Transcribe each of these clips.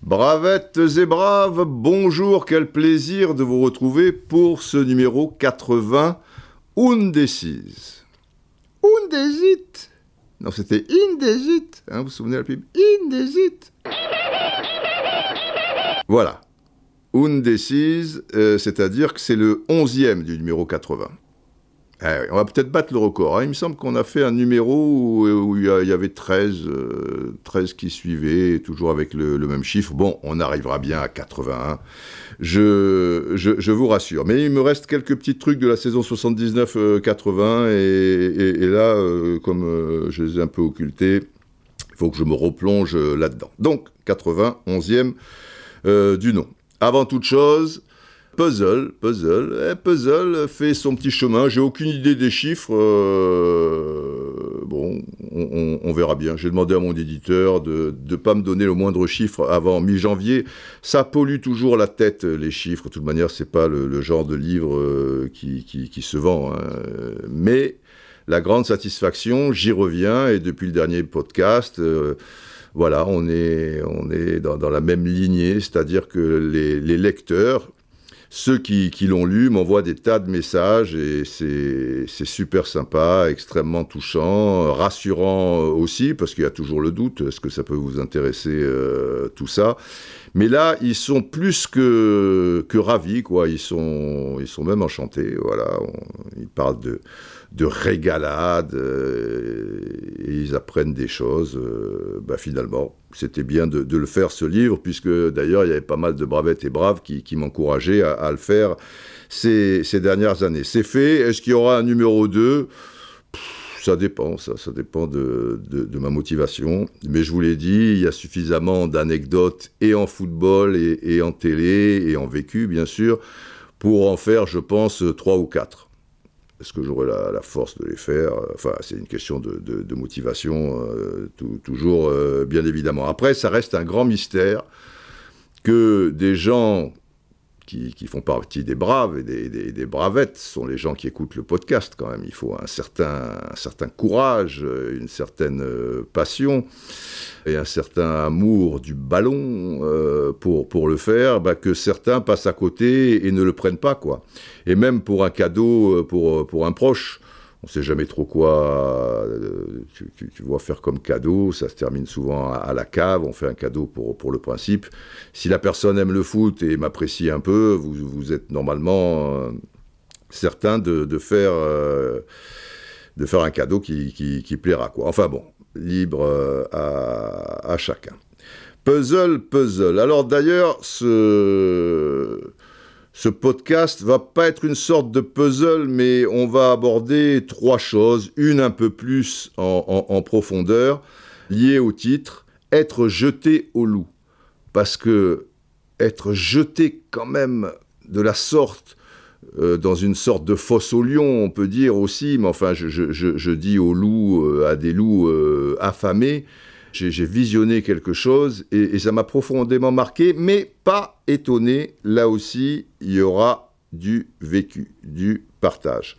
Bravettes et braves, bonjour, quel plaisir de vous retrouver pour ce numéro 80, Undécise. Undésit Non, c'était Indesit, hein, vous vous souvenez de la pub? Indesit Voilà, Undécise, euh, c'est-à-dire que c'est le 11e du numéro 80. Oui, on va peut-être battre le record. hein. Il me semble qu'on a fait un numéro où, il y avait 13, euh, 13 qui suivaient, toujours avec le, même chiffre. Bon, on arrivera bien à 81. Je, je, je vous rassure. Mais il me reste quelques petits trucs de la saison 79-80. et, et- et là, euh, comme euh, je les ai un peu occultés, il faut que je me replonge euh, là-dedans. Donc, 80, 11e euh, du nom. Avant toute chose, Puzzle, Puzzle, eh, Puzzle fait son petit chemin. J'ai aucune idée des chiffres. euh, bon, on, verra bien. J'ai demandé à mon éditeur de ne pas me donner le moindre chiffre avant mi-janvier. Ça pollue toujours la tête, les chiffres. De toute manière, c'est pas le, genre de livre euh, qui, se vend. hein. Mais la grande satisfaction, j'y reviens. Et depuis le dernier podcast, euh, voilà, on est, on dans, la même lignée, c'est-à-dire que les lecteurs, ceux qui, l'ont lu, m'envoient des tas de messages et c'est super sympa, extrêmement touchant, rassurant aussi, parce qu'il y a toujours le doute, est-ce que ça peut vous intéresser euh, tout ça mais là, ils sont plus que, que ravis, quoi. Ils sont, ils sont même enchantés, voilà. Ils parlent de, de régalade, euh, ils apprennent des choses. euh, bah, finalement, c'était bien de, de le faire, ce livre, puisque d'ailleurs, il y avait pas mal de bravettes et braves qui, qui m'encourageaient à, à le faire ces, ces dernières années. C'est fait. Est-ce qu'il y aura un numéro 2 ça dépend, ça, dépend de, ma motivation. Mais je vous l'ai dit, il y a suffisamment d'anecdotes et en football et, en télé et en vécu, bien sûr, pour en faire, je pense, trois ou quatre. Est-ce que j'aurai la, force de les faire? Enfin, c'est une question de, motivation, euh, tou- toujours, euh, bien évidemment. Après, ça reste un grand mystère que des gens qui, font partie des braves et des, bravettes sont les gens qui écoutent le podcast quand même. Il faut un certain, un certain courage, euh, une certaine euh, passion et un certain amour du ballon euh, pour, pour le faire, bah, que certains passent à côté et ne le prennent pas. quoi. Et même pour un cadeau, pour, pour un proche, on sait jamais trop quoi euh, tu, vois faire comme cadeau, ça se termine souvent à, la cave, on fait un cadeau pour, pour le principe. Si la personne aime le foot et m'apprécie un peu, vous, vous êtes normalement euh, certain de, de faire, euh, de faire un cadeau qui, qui, qui plaira. Quoi. Enfin bon, libre à, à chacun. Puzzle, puzzle. Alors d'ailleurs, ce, ce podcast va pas être une sorte de puzzle, mais on va aborder trois choses, une un peu plus en, profondeur, liée au titre, être jeté au loup. Parce que être jeté quand même de la sorte, euh, dans une sorte de fosse au lion, on peut dire aussi, mais enfin, je, dis aux loups, euh, à des loups euh, affamés, j'ai visionné quelque chose et, ça m'a profondément marqué, mais pas étonné. Là aussi, il y aura du vécu, du partage.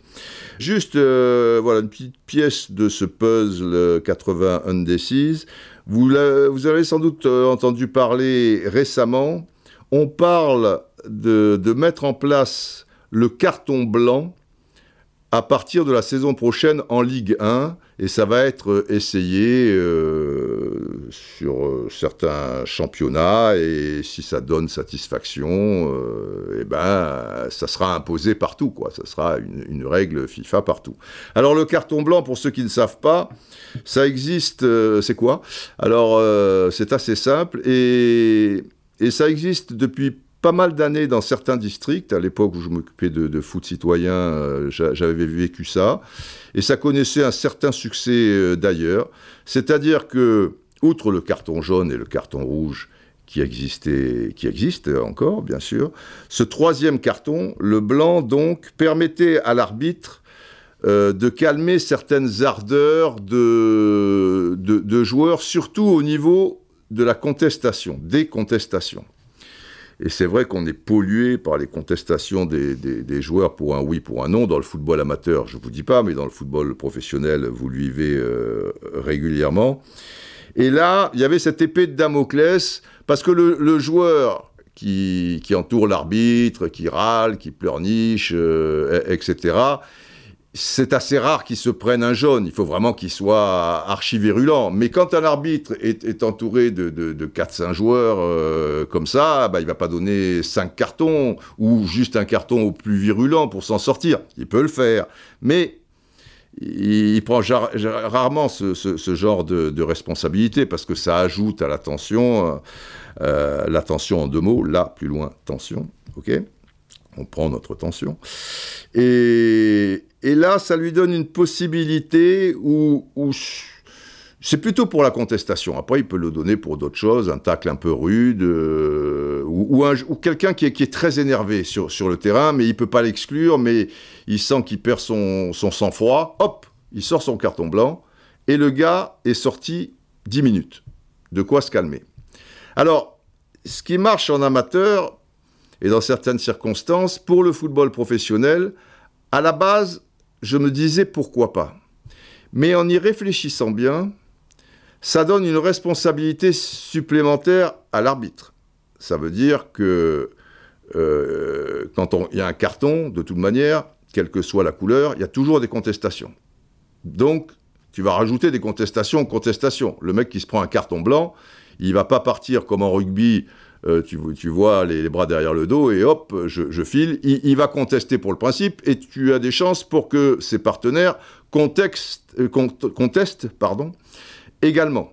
Juste, euh, voilà, une petite pièce de ce puzzle euh, 80 Undécise. Vous, l'a- vous avez sans doute euh, entendu parler récemment. On parle de mettre en place le carton blanc à partir de la saison prochaine en Ligue 1 et ça va être essayé euh, sur euh, certains championnats et si ça donne satisfaction, euh, eh ben ça sera imposé partout quoi. Ça sera une, règle FIFA partout. Alors le carton blanc pour ceux qui ne savent pas, ça existe. c'est quoi? Alors c'est assez simple et et ça existe depuis pas mal d'années dans certains districts. À l'époque où je m'occupais de, de foot citoyen, euh, j'a- j'avais vécu ça. Et ça connaissait un certain succès euh, d'ailleurs. C'est-à-dire que, outre le carton jaune et le carton rouge, qui existait, qui encore, bien sûr, ce troisième carton, le blanc, donc, permettait à l'arbitre euh, de calmer certaines ardeurs de, de, de joueurs, surtout au niveau de la contestation, des contestations. Et c'est vrai qu'on est pollué par les contestations des, des, joueurs pour un oui, pour un non. Dans le football amateur, je ne vous dis pas, mais dans le football professionnel, vous le vivez euh, régulièrement. Et là, il y avait cette épée de Damoclès, parce que le, joueur qui, entoure l'arbitre, qui râle, qui pleurniche, euh, etc., c'est assez rare qu'il se prenne un jaune. Il faut vraiment qu'il soit archi-virulent. Mais quand un arbitre est, entouré de, de, 4-5 joueurs euh, comme ça, bah, il va pas donner 5 cartons ou juste un carton au plus virulent pour s'en sortir. Il peut le faire. Mais il, prend rarement ce, genre de, responsabilité parce que ça ajoute à la tension. Euh, euh, la tension en deux mots, là, plus loin, tension. OK? On prend notre tension. Et, là, ça lui donne une possibilité où, c'est plutôt pour la contestation. Après, il peut le donner pour d'autres choses, un tacle un peu rude, euh, ou, quelqu'un qui est, très énervé sur, le terrain, mais il peut pas l'exclure, mais il sent qu'il perd son, son sang-froid. Hop, il sort son carton blanc, et le gars est sorti 10 minutes. De quoi se calmer. Alors, ce qui marche en amateur, et dans certaines circonstances, pour le football professionnel, à la base, je me disais pourquoi pas. Mais en y réfléchissant bien, ça donne une responsabilité supplémentaire à l'arbitre. Ça veut dire que euh, quand il y a un carton, de toute manière, quelle que soit la couleur, il y a toujours des contestations. Donc, tu vas rajouter des contestations aux contestations. Le mec qui se prend un carton blanc, il va pas partir comme en rugby euh, tu, vois les, bras derrière le dos et hop, je, file. Il, va contester pour le principe et tu as des chances pour que ses partenaires euh, contestent également.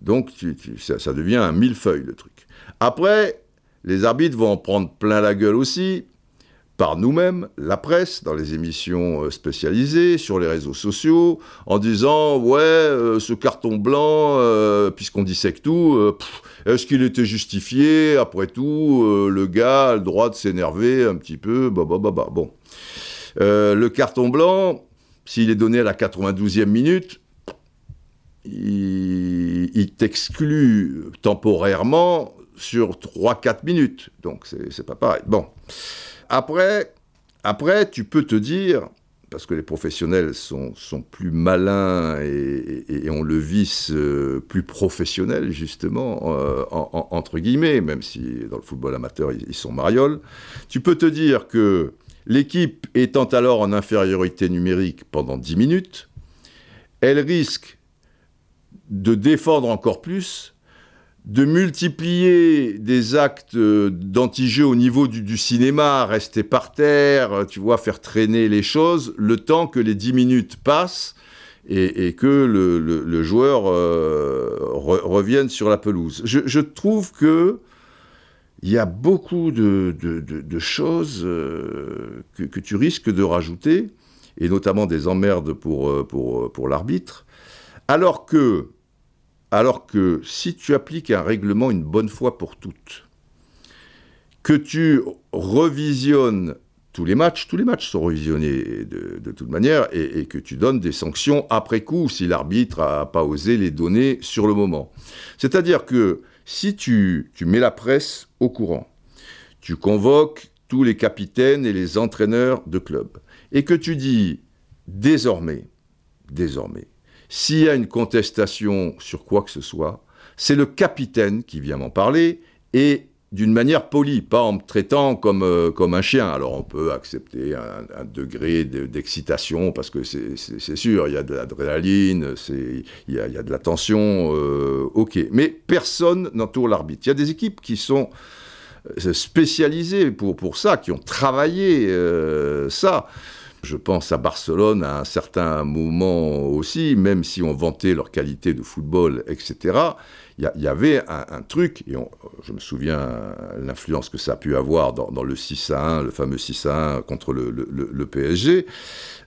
Donc ça, devient un millefeuille le truc. Après, les arbitres vont en prendre plein la gueule aussi par nous-mêmes, la presse, dans les émissions euh, spécialisées, sur les réseaux sociaux, en disant ouais, ce carton blanc, puisqu'on dissèque tout, est-ce qu'il était justifié? Après tout, euh, le gars a le droit de s'énerver un petit peu. Bah, bah, bah, bah. Bon. Euh, le carton blanc, s'il est donné à la 92e minute, il, il t'exclut temporairement sur 3-4 minutes. Donc, c'est pas pareil. Bon. Après, après, tu peux te dire, parce que les professionnels sont, plus malins et, ont le vice euh, plus professionnel, justement, euh, entre guillemets, même si dans le football amateur, ils, sont marioles. Tu peux te dire que l'équipe étant alors en infériorité numérique pendant 10 minutes, elle risque de défendre encore plus de multiplier des actes d'anti-jeu au niveau du, cinéma, rester par terre, tu vois, faire traîner les choses, le temps que les 10 minutes passent et, que le, joueur euh, revienne sur la pelouse. Je, trouve que il y a beaucoup de, choses euh, que, tu risques de rajouter, et notamment des emmerdes euh, pour, pour l'arbitre, alors que alors que si tu appliques un règlement une bonne fois pour toutes, que tu revisionnes tous les matchs, tous les matchs sont revisionnés de, toute manière, et, que tu donnes des sanctions après coup si l'arbitre n'a pas osé les donner sur le moment. C'est-à-dire que si tu, mets la presse au courant, tu convoques tous les capitaines et les entraîneurs de club, et que tu dis désormais, désormais, s'il y a une contestation sur quoi que ce soit, c'est le capitaine qui vient m'en parler et d'une manière polie, pas en me traitant comme, euh, comme un chien. Alors on peut accepter un, degré d'excitation parce que c'est sûr, il y a de l'adrénaline, il y a, y a, de la tension, euh, ok. Mais personne n'entoure l'arbitre. Il y a des équipes qui sont euh, spécialisées pour, pour ça, qui ont travaillé ça. Je pense à Barcelone à un certain moment aussi, même si on vantait leur qualité de football, etc. Il y, avait un, truc, et je me souviens l'influence que ça a pu avoir dans, le 6 à 1, le fameux 6 à 1 contre le, PSG.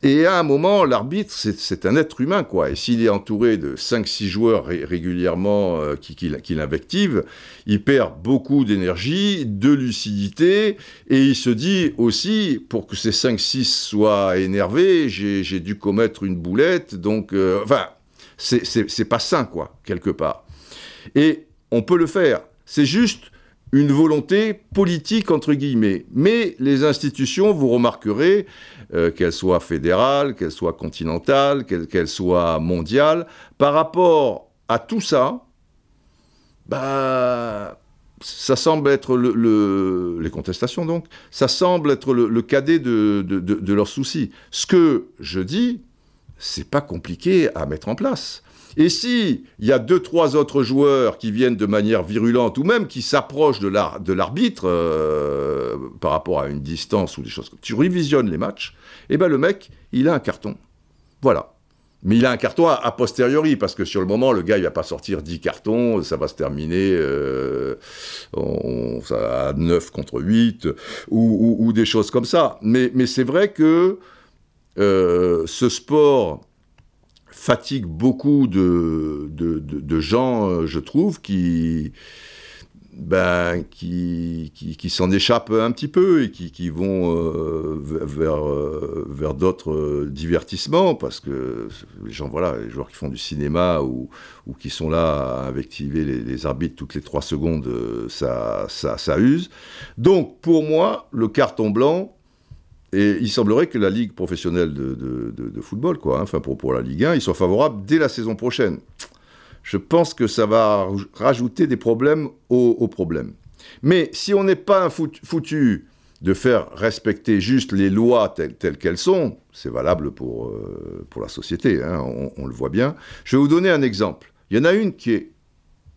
Et à un moment, l'arbitre, c'est un être humain, quoi. Et s'il est entouré de 5-6 joueurs régulièrement euh, qui, qui, l'invectivent, il perd beaucoup d'énergie, de lucidité, et il se dit aussi, pour que ces 5-6 soient énervés, j'ai dû commettre une boulette, donc... Euh, enfin, c'est pas sain, quoi, quelque part. Et on peut le faire. C'est juste une volonté politique, entre guillemets. Mais les institutions, vous remarquerez, euh, qu'elles soient fédérales, qu'elles soient continentales, qu'elles soient mondiales, par rapport à tout ça, bah, ça semble être le, les contestations donc, ça semble être le, cadet de, de leurs soucis. Ce que je dis, c'est pas compliqué à mettre en place. Et si il y a deux, trois autres joueurs qui viennent de manière virulente ou même qui s'approchent de l'arbitre euh, par rapport à une distance ou des choses, tu révisionnes les matchs, et eh ben le mec, il a un carton. Voilà. Mais il a un carton a, posteriori, parce que sur le moment, le gars, il va pas sortir 10 cartons, ça va se terminer euh, à 9 contre 8, ou, des choses comme ça. Mais, c'est vrai que euh, ce sport fatigue beaucoup de, gens, euh, je trouve, qui, ben, qui, qui, s'en échappent un petit peu et qui, vont euh, vers, euh, vers d'autres divertissements, parce que les gens, voilà, les joueurs qui font du cinéma ou, qui sont là à les, les, arbitres toutes les trois secondes, ça, ça, ça use. Donc, pour moi, le carton blanc, et il semblerait que la Ligue professionnelle de, football, quoi, hein, enfin pour, pour la Ligue 1, il soit favorable dès la saison prochaine. Je pense que ça va rajouter des problèmes aux, problèmes. Mais si on n'est pas foutu de faire respecter juste les lois telles, qu'elles sont, c'est valable pour, euh, pour la société, hein, on, on, le voit bien. Je vais vous donner un exemple. Il y en a une qui est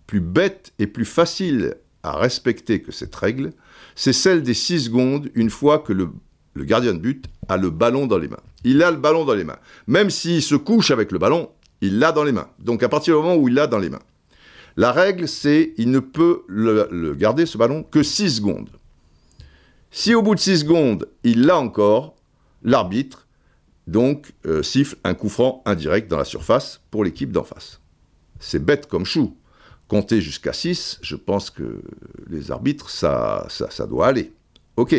plus bête et plus facile à respecter que cette règle, c'est celle des 6 secondes une fois que le le gardien de but a le ballon dans les mains. Il a le ballon dans les mains. Même s'il se couche avec le ballon, il l'a dans les mains. Donc à partir du moment où il l'a dans les mains. La règle, c'est il ne peut le, garder, ce ballon, que 6 secondes. Si au bout de 6 secondes, il l'a encore, l'arbitre, donc, euh, siffle un coup franc indirect dans la surface pour l'équipe d'en face. C'est bête comme chou. Compter jusqu'à 6, je pense que les arbitres, ça, ça, ça doit aller. OK.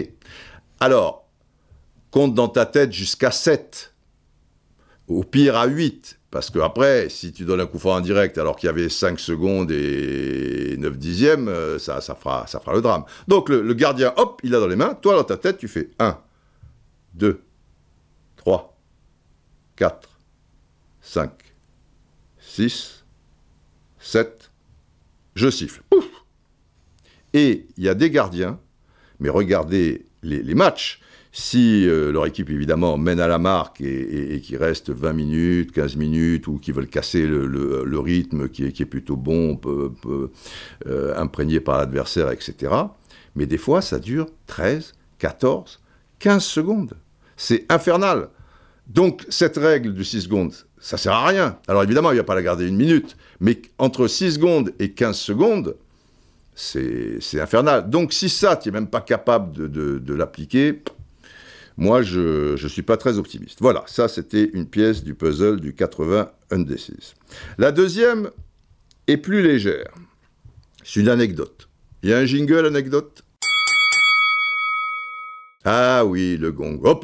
Alors, compte dans ta tête jusqu'à 7, au pire à 8, parce que après, si tu donnes un coup franc indirect alors qu'il y avait 5 secondes et 9 dixièmes, euh, ça, ça, fera, ça fera le drame. Donc le, gardien, hop, il a dans les mains, toi dans ta tête, tu fais 1, 2, 3, 4, 5, 6, 7, je siffle. Pouf! Et il y a des gardiens, mais regardez les matchs, si euh, leur équipe, évidemment, mène à la marque et, et, qu'il reste 20 minutes, 15 minutes, ou qu'ils veulent casser le, rythme qui est, plutôt bon, euh, imprégné par l'adversaire, etc. Mais des fois, ça dure 13, 14, 15 secondes. C'est infernal. Donc, cette règle du 6 secondes, ça sert à rien. Alors, évidemment, il ne va pas la garder une minute, mais entre 6 secondes et 15 secondes, c'est infernal. Donc, si ça, tu n'es même pas capable de l'appliquer, moi, je ne suis pas très optimiste. Voilà, ça c'était une pièce du puzzle du 80 Undecis. La deuxième est plus légère. C'est une anecdote. Il y a un jingle anecdote? Ah oui, le gong. Oh,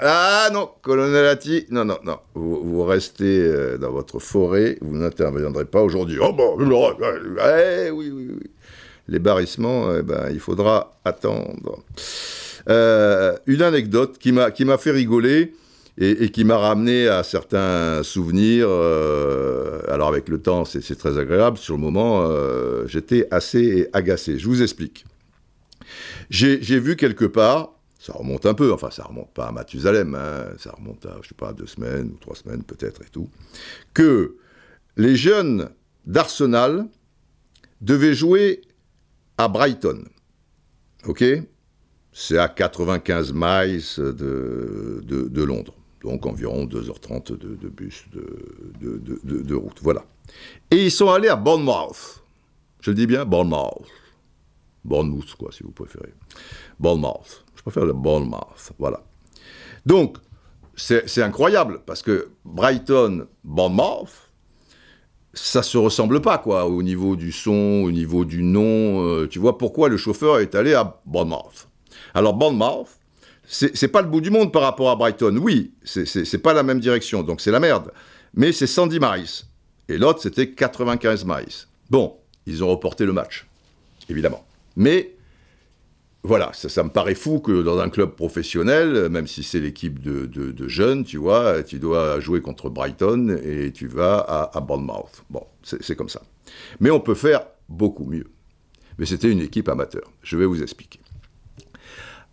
ah non, colonelati, non, non, non. Vous, restez euh, dans votre forêt, vous n'interviendrez pas aujourd'hui. Oh bon, eh, oui, oui, oui. Les barrissements, eh ben, il faudra attendre. Euh, une anecdote qui m'a qui m'a fait rigoler et, qui m'a ramené à certains souvenirs. Euh, alors avec le temps, c'est très agréable. Sur le moment, euh, j'étais assez agacé. Je vous explique. J'ai vu quelque part, ça remonte un peu, enfin ça remonte pas à Mathusalem, hein, ça remonte à, je sais pas, deux semaines ou trois semaines peut-être et tout, que les jeunes d'Arsenal devaient jouer à Brighton. OK? C'est à 95 miles de, de, Londres, donc environ 2h30 de, bus de, route. Voilà. Et ils sont allés à Bournemouth. Je le dis bien, Bournemouth. Bournemouth, quoi, si vous préférez. Bournemouth. Je préfère le Bournemouth. Voilà. Donc, c'est incroyable, parce que Brighton, Bournemouth, ça se ressemble pas, quoi, au niveau du son, au niveau du nom. Euh, tu vois pourquoi le chauffeur est allé à Bournemouth alors Bournemouth, c'est pas le bout du monde par rapport à Brighton. Oui, c'est pas la même direction, donc c'est la merde. Mais c'est 110 miles. Et l'autre, c'était 95 miles. Bon, ils ont reporté le match, évidemment. Mais voilà, ça, me paraît fou que dans un club professionnel, même si c'est l'équipe de, jeunes, tu vois, tu dois jouer contre Brighton et tu vas à, à Bournemouth. Bon, c'est comme ça. Mais on peut faire beaucoup mieux. Mais c'était une équipe amateur. Je vais vous expliquer.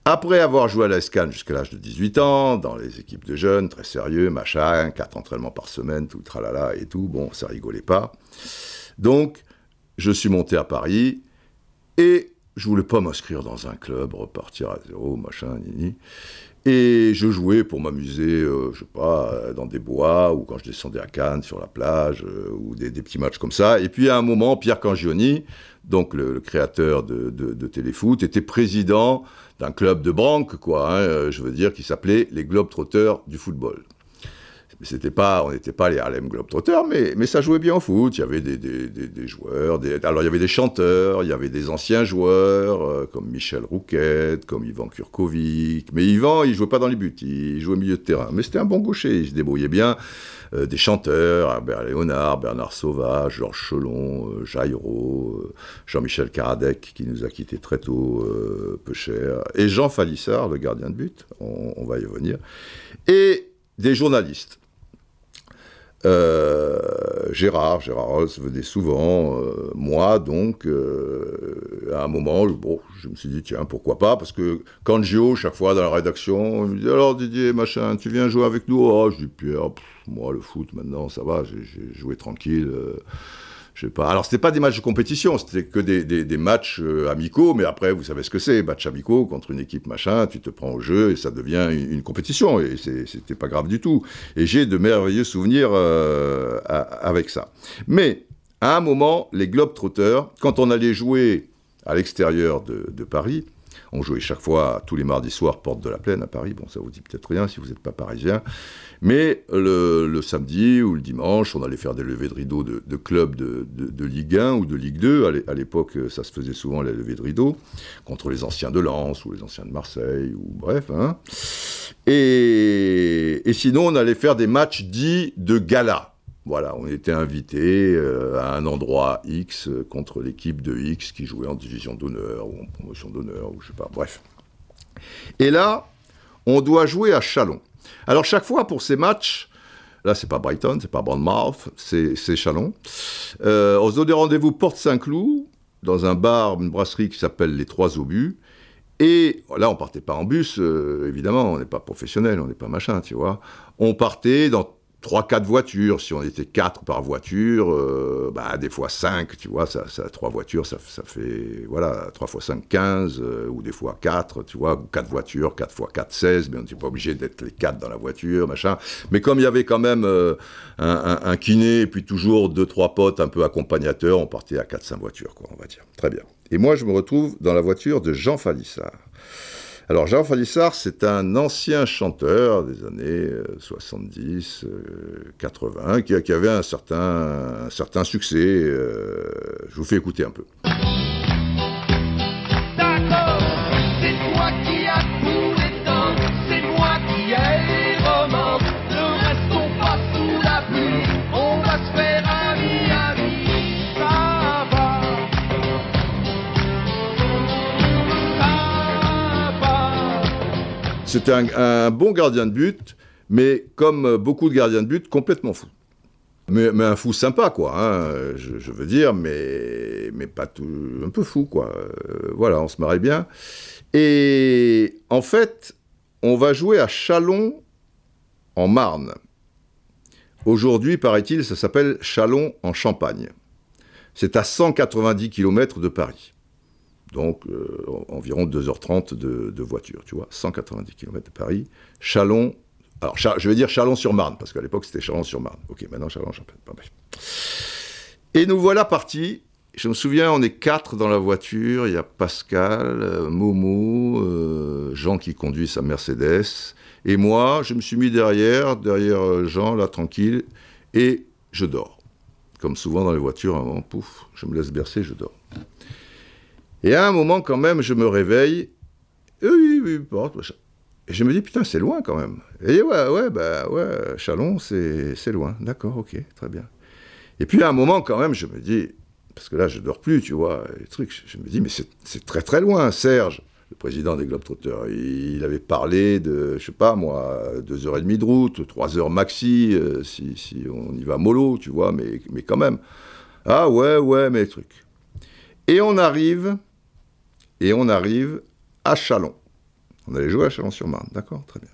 Après avoir joué à la SCAN jusqu'à l'âge de 18 ans, dans les équipes de jeunes, très sérieux, machin, quatre entraînements par semaine, tout tralala et tout, bon, ça rigolait pas. Donc, je suis monté à Paris et je voulais pas m'inscrire dans un club, repartir à zéro, machin, nini. Et je jouais pour m'amuser, euh, je sais pas, euh, dans des bois, ou quand je descendais à Cannes, sur la plage, euh, ou des, petits matchs comme ça. Et puis à un moment, Pierre Cangioni, donc le, créateur de, de, Téléfoot, était président d'un club de branque, quoi, hein, je veux dire, qui s'appelait les Globetrotters du football c'était pas, on n'était pas les Harlem Globetrotters, mais, mais ça jouait bien au foot. Il y avait des, des, des, joueurs, alors il y avait des chanteurs, il y avait des anciens joueurs, euh, comme Michel Rouquette, comme Ivan Kurkovic. Mais Ivan, il jouait pas dans les buts, il jouait au milieu de terrain. Mais c'était un bon gaucher, il se débrouillait bien. Euh, des chanteurs, Albert Léonard, Bernard Sauvage, Georges Chelon, euh, Jairo, Jean-Michel Karadec, qui nous a quittés très tôt, peu cher, et Jean Falissard, le gardien de but, on, on va y venir, et des journalistes. Euh, Gérard, Gérard Rolls venait souvent, euh, moi donc, euh, à un moment, je me suis dit, tiens, pourquoi pas, parce que quand Gio, chaque fois dans la rédaction, il me dit, alors Didier, machin, tu viens jouer avec nous? Oh, je dis, Pierre, moi, le foot, maintenant, ça va, j'ai joué tranquille je sais pas. Alors, c'était pas des matchs de compétition, c'était que des, des, matchs euh, amicaux, mais après, vous savez ce que c'est, match amicaux contre une équipe machin, tu te prends au jeu et ça devient une, compétition, et c'était pas grave du tout. Et j'ai de merveilleux souvenirs euh, avec ça. Mais, à un moment, les Globetrotters, quand on allait jouer à l'extérieur de, de Paris, on jouait chaque fois tous les mardis soirs Porte de la Plaine à Paris. Bon, ça vous dit peut-être rien si vous n'êtes pas parisien. Mais le, samedi ou le dimanche, on allait faire des levées de rideau de, clubs de, Ligue 1 ou de Ligue 2. À l'époque, ça se faisait souvent les levées de rideau contre les anciens de Lens ou les anciens de Marseille ou bref. Hein. Et sinon, on allait faire des matchs dits de gala. Voilà, on était invité euh, à un endroit X euh, contre l'équipe de X qui jouait en division d'honneur ou en promotion d'honneur ou je sais pas, bref. Et là, on doit jouer à Chalon. Alors chaque fois pour ces matchs, là c'est pas Brighton, c'est pas Bournemouth, c'est Chalon. Euh, on se donne rendez-vous Porte Saint-Cloud dans un bar, une brasserie qui s'appelle les Trois Obus. Et là, on partait pas en bus, évidemment, on n'est pas professionnel, on n'est pas machin, tu vois. On partait dans 3-4 voitures. Si on était 4 par voiture, euh, bah, des fois 5, tu vois, ça, ça 3 voitures, ça, fait, voilà, 3 fois 5, 15, euh, ou des fois 4, tu vois, 4 voitures, 4 fois 4, 16, mais on n'était pas obligé d'être les 4 dans la voiture, machin. Mais comme il y avait quand même euh, un, kiné, et puis toujours 2-3 potes un peu accompagnateurs, on partait à 4-5 voitures, quoi, on va dire. Très bien. Et moi, je me retrouve dans la voiture de Jean Falissard. Alors Jean Falissard, c'est un ancien chanteur des années 70, euh, 80, euh, qui, qui, avait un certain, un certain succès. Euh, je vous fais écouter un peu. C'était un, bon gardien de but, mais comme beaucoup de gardiens de but, complètement fou. Mais, un fou sympa, quoi, hein, je, veux dire, mais, pas tout, un peu fou, quoi. Euh, voilà, on se marrait bien. Et en fait, on va jouer à Chalon, en Marne. Aujourd'hui, paraît-il, ça s'appelle Chalon en Champagne. C'est à 190 km de Paris. Donc euh, environ 2h30 de, voiture, tu vois, 190 km de Paris. Chalon, alors je vais dire Chalon-sur-Marne, parce qu'à l'époque c'était Chalon-sur-Marne. Ok, maintenant Chalon-Champagne. Et nous voilà partis. Je me souviens, on est quatre dans la voiture. Il y a Pascal, euh, Momo, euh, Jean qui conduit sa Mercedes. Et moi, je me suis mis derrière, derrière Jean, là, tranquille, et je dors. Comme souvent dans les voitures, un pouf, je me laisse bercer, je dors. Et à un moment, quand même, je me réveille. Oui, oui, Et je me dis, putain, c'est loin quand même. Et ouais, ouais, bah ouais, Chalon, c'est loin. D'accord, ok, très bien. Et puis à un moment, quand même, je me dis, parce que là, je dors plus, tu vois, les trucs. Je, me dis, mais c'est très très loin, Serge, le président des Globetrotters. Il, avait parlé de, je sais pas moi, deux heures et demie de route, trois heures maxi, euh, si, si, on y va mollo, tu vois, mais, mais quand même. Ah ouais, ouais, mais les trucs. Et on arrive, et on arrive à Chalon. On allait jouer à Chalon-sur-Marne, d'accord Très bien.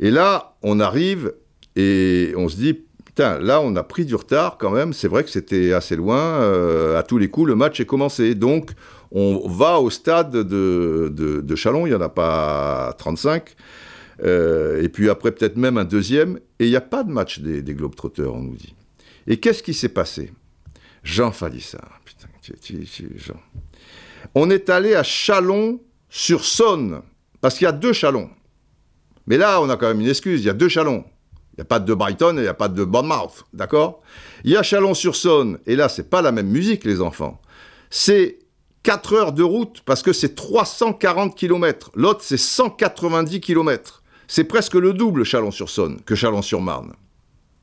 Et là, on arrive et on se dit, putain, là, on a pris du retard quand même. C'est vrai que c'était assez loin. Euh, à tous les coups, le match est commencé. Donc, on va au stade de, de, Chalon. Il n'y en a pas 35. Euh, et puis après, peut-être même un deuxième. Et il n'y a pas de match des, des Globetrotters, on nous dit. Et qu'est-ce qui s'est passé? Jean ça. Putain, Jean. On est allé à Chalon-sur-Saône. Parce qu'il y a deux Chalons. Mais là, on a quand même une excuse, il y a deux Chalons. Il n'y a pas de Brighton et il n'y a pas de Bournemouth, d'accord? Il y a Chalon-sur-Saône, et là, c'est pas la même musique, les enfants. C'est 4 heures de route, parce que c'est 340 km. L'autre, c'est 190 km. C'est presque le double Chalon-sur-Saône que Chalon-sur-Marne.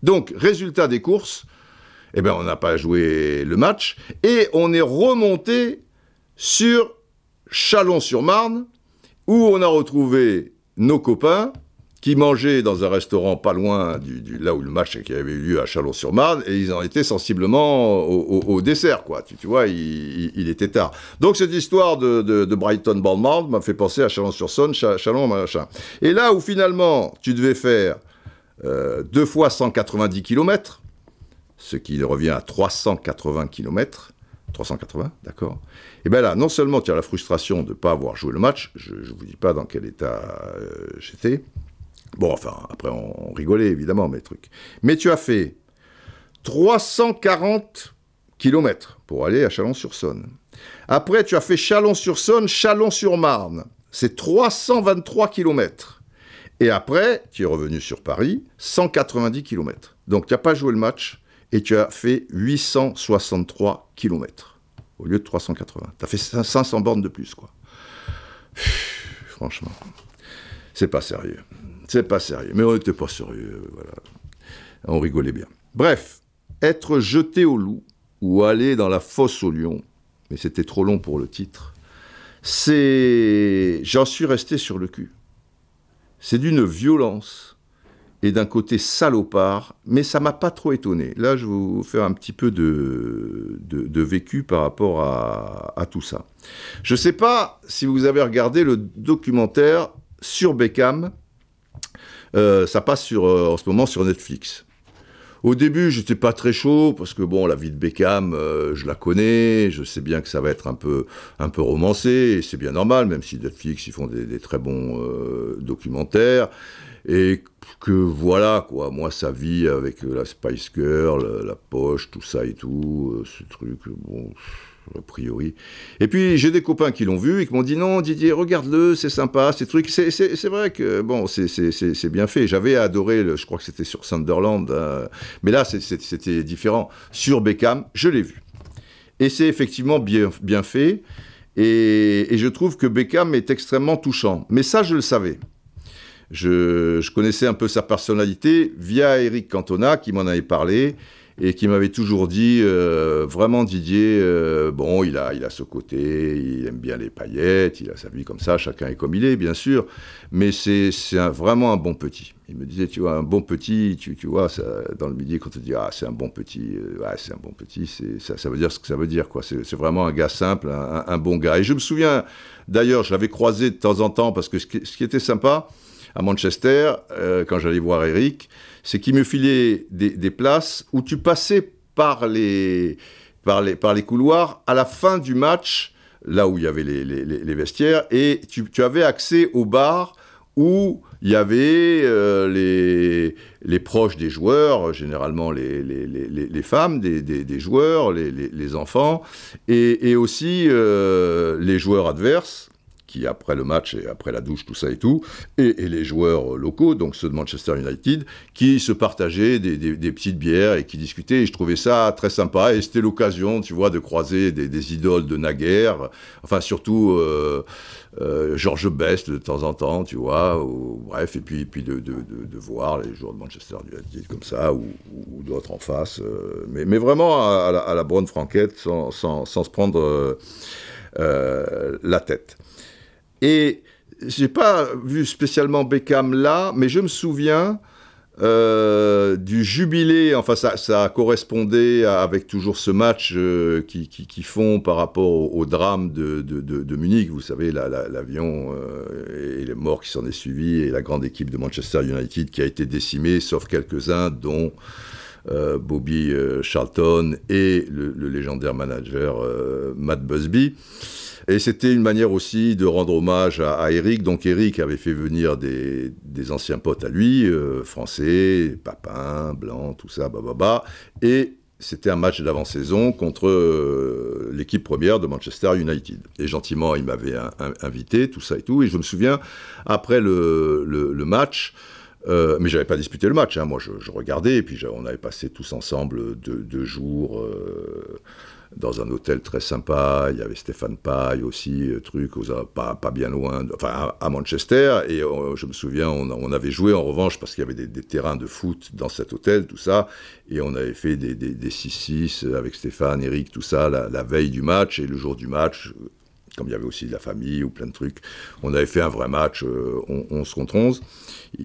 Donc, résultat des courses, eh bien, on n'a pas joué le match, et on est remonté sur Chalon-sur-Marne, où on a retrouvé nos copains qui mangeaient dans un restaurant pas loin du, là où le match qui avait eu lieu à Chalon-sur-Marne, et ils en étaient sensiblement au, dessert, quoi. Tu, vois, il, était tard. Donc cette histoire de, Brighton Bournemouth m'a fait penser à Chalon-sur-Saône, Chalon, machin. Et là où finalement tu devais faire euh, deux fois 190 km, ce qui revient à 380 km, 380, d'accord Et bien là, non seulement tu as la frustration de ne pas avoir joué le match, je ne vous dis pas dans quel état euh, j'étais. Bon, enfin, après on, rigolait évidemment, mes trucs. Mais tu as fait 340 km pour aller à Chalon-sur-Saône. Après, tu as fait Chalon-sur-Saône, Chalon-sur-Marne. C'est 323 km. Et après, tu es revenu sur Paris, 190 km. Donc, tu n'as pas joué le match, et tu as fait 863 km au lieu de 380. Tu as fait 500 bornes de plus, quoi. franchement, c'est pas sérieux. C'est pas sérieux. Mais on n'était pas sérieux. On rigolait bien. Bref, être jeté au loup ou aller dans la fosse au lion, mais c'était trop long pour le titre, c'est... J'en suis resté sur le cul. C'est d'une violence et d'un côté salopard, mais ça m'a pas trop étonné. Là, je vais vous faire un petit peu de, de, vécu par rapport à, tout ça. Je ne sais pas si vous avez regardé le documentaire sur Beckham. Euh, ça passe sur, euh, en ce moment sur Netflix. Au début, j'étais pas très chaud parce que bon, la vie de Beckham, euh, je la connais, je sais bien que ça va être un peu, un peu romancé et c'est bien normal, même si Netflix ils font des, des très bons documentaires et que voilà, quoi, moi, sa vie avec euh, la Spice Girl, la, poche, tout ça et tout, euh, ce truc, bon, a priori. Et puis, j'ai des copains qui l'ont vu et qui m'ont dit non, Didier, regarde-le, c'est sympa, ces trucs. C'est vrai que, bon, c'est bien fait. J'avais adoré, je crois que c'était sur Sunderland, hein. mais là, c'était différent. Sur Beckham, je l'ai vu. Et c'est effectivement bien, bien fait. Et, et je trouve que Beckham est extrêmement touchant. Mais ça, je le savais je, connaissais un peu sa personnalité via Eric Cantona qui m'en avait parlé et qui m'avait toujours dit euh, vraiment Didier, euh, bon, il a, il a ce côté, il aime bien les paillettes, il a sa vie comme ça, chacun est comme il est, bien sûr, mais c'est vraiment un bon petit. Il me disait, tu vois, un bon petit, tu, tu vois, dans le midi, quand on te dit, ah, c'est un bon petit, euh, c'est un bon petit, ça, ça veut dire ce que ça veut dire, quoi. C'est vraiment un gars simple, un, bon gars. Et je me souviens, d'ailleurs, je l'avais croisé de temps en temps, parce que ce qui était sympa, à Manchester, euh, quand j'allais voir Eric, c'est qu'il me filait des, places où tu passais par les, couloirs à la fin du match, là où il y avait les, vestiaires, et tu, avais accès au bar où il y avait euh, les, proches des joueurs, généralement les, femmes des, joueurs, les, enfants, et, et aussi euh, les joueurs adverses après le match et après la douche, tout ça et tout, et, les joueurs locaux, donc ceux de Manchester United, qui se partageaient des, petites bières et qui discutaient. Et je trouvais ça très sympa. Et c'était l'occasion, tu vois, de croiser des, idoles de naguère. Enfin, surtout euh, euh, George Best de temps en temps, tu vois. bref, et puis, de, voir les joueurs de Manchester United comme ça, ou, d'autres en face. Euh, mais, vraiment à, la, bonne franquette, sans, se prendre la tête. Et j'ai pas vu spécialement Beckham là, mais je me souviens euh, du jubilé, enfin ça, ça, correspondait avec toujours ce match euh, qui, font par rapport au, drame de, Munich, vous savez, l'avion et les morts qui s'en est suivi, et la grande équipe de Manchester United qui a été décimée, sauf quelques-uns, dont Bobby Charlton et le légendaire manager Matt Busby. Et c'était une manière aussi de rendre hommage à, Eric. Donc Eric avait fait venir des, anciens potes à lui, euh, français, Papin, Blanc, tout ça, bababa. Et c'était un match d'avant-saison contre euh, l'équipe première de Manchester United. Et gentiment, il m'avait invité, tout ça et tout. Et je me souviens, après le, le, match, euh, mais j'avais pas disputé le match, hein. moi je, regardais, et puis on avait passé tous ensemble deux, jours euh, dans un hôtel très sympa. Il y avait Stéphane Paille aussi, euh, truc, pas, pas bien loin, enfin à, Manchester. Et euh, je me souviens, on, avait joué en revanche parce qu'il y avait des, terrains de foot dans cet hôtel, tout ça. Et on avait fait des 6-6 avec Stéphane, Eric, tout ça, la, veille du match et le jour du match. Comme il y avait aussi de la famille ou plein de trucs, on avait fait un vrai match, 11 euh, contre 11.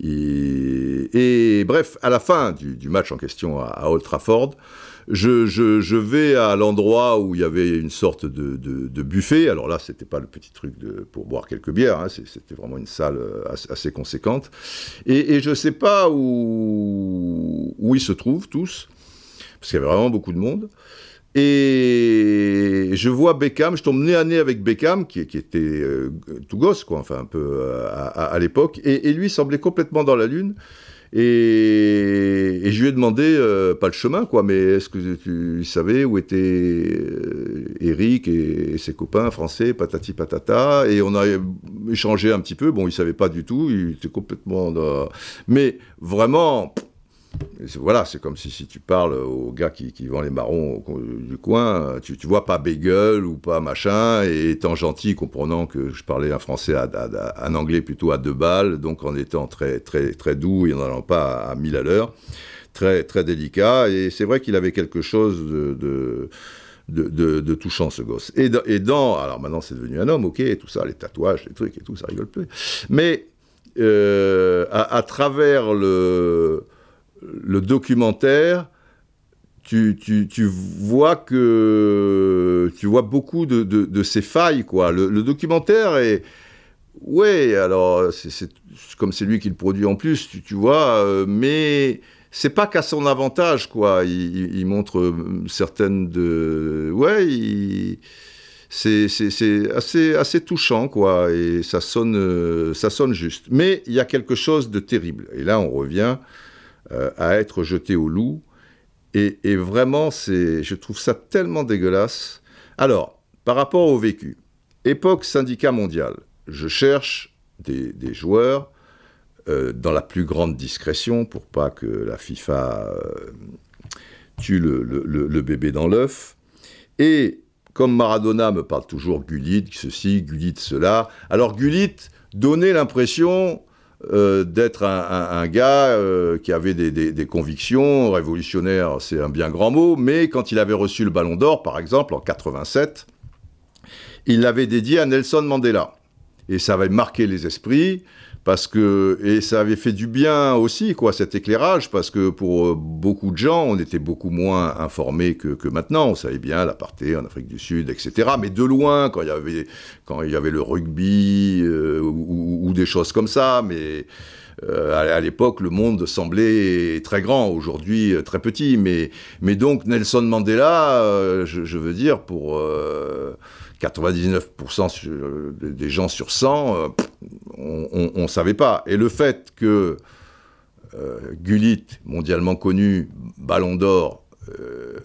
Et, bref, à la fin du, match en question à, Old Trafford, je, vais à l'endroit où il y avait une sorte de, buffet. Alors là, c'était pas le petit truc pour boire quelques bières, hein. c'était vraiment une salle euh, assez, conséquente. Et, je ne sais pas où ils se trouvent tous, parce qu'il y avait vraiment beaucoup de monde. Et je vois Beckham, je tombe nez à nez avec Beckham, qui, était euh, tout gosse, quoi, enfin un peu euh, à, l'époque, et, lui semblait complètement dans la lune. Et, je lui ai demandé, euh, pas le chemin, quoi, mais est-ce que tu savais où étaient Eric et, ses copains français, patati patata Et on a échangé un petit peu. Bon, il savait pas du tout, il était complètement. Mais vraiment, voilà, c'est comme si, si tu parles au gars qui, qui vend les marrons du coin, tu, tu vois pas bagel ou pas machin, et étant gentil, comprenant que je parlais un français, à, un anglais plutôt à deux balles, donc en étant très, très, très doux et en allant pas à, mille à l'heure, très, très délicat, et c'est vrai qu'il avait quelque chose de, de de, touchant ce gosse. Et, et, dans, alors maintenant c'est devenu un homme, ok, tout ça, les tatouages, les trucs et tout, ça rigole plus. Mais euh, à, à, travers le, le documentaire, tu, vois que tu vois beaucoup de, ces failles, quoi. Le, documentaire est, ouais, alors c'est comme c'est lui qui le produit en plus, tu, vois, euh, mais c'est pas qu'à son avantage, quoi. Il, montre euh, certaines de, ouais, c'est assez, assez touchant, quoi, et ça sonne, euh, ça sonne juste. Mais il y a quelque chose de terrible. Et là, on revient euh, à être jeté au loup. Et, vraiment, c'est, je trouve ça tellement dégueulasse. Alors, par rapport au vécu, époque syndicat mondial, je cherche des, joueurs euh, dans la plus grande discrétion pour pas que la FIFA euh, tue le, bébé dans l'œuf. Et comme Maradona me parle toujours Gullit, ceci, Gullit, cela, alors Gullit donnait l'impression euh, d'être un, gars euh, qui avait des, convictions révolutionnaires, c'est un bien grand mot, mais quand il avait reçu le Ballon d'Or, par exemple, en 87, il l'avait dédié à Nelson Mandela. Et ça avait marqué les esprits parce que et ça avait fait du bien aussi quoi cet éclairage parce que pour euh, beaucoup de gens on était beaucoup moins informés que, maintenant. On savait bien l'apartheid en Afrique du Sud etc mais de loin quand il y avait le rugby euh, ou, des choses comme ça mais euh, à, l'époque, le monde semblait très grand, aujourd'hui très petit. Mais, donc, Nelson Mandela, je, veux dire, pour 99% des gens sur 100, euh, on ne savait pas. Et le fait que euh, Gullit, mondialement connu, Ballon d'Or, euh,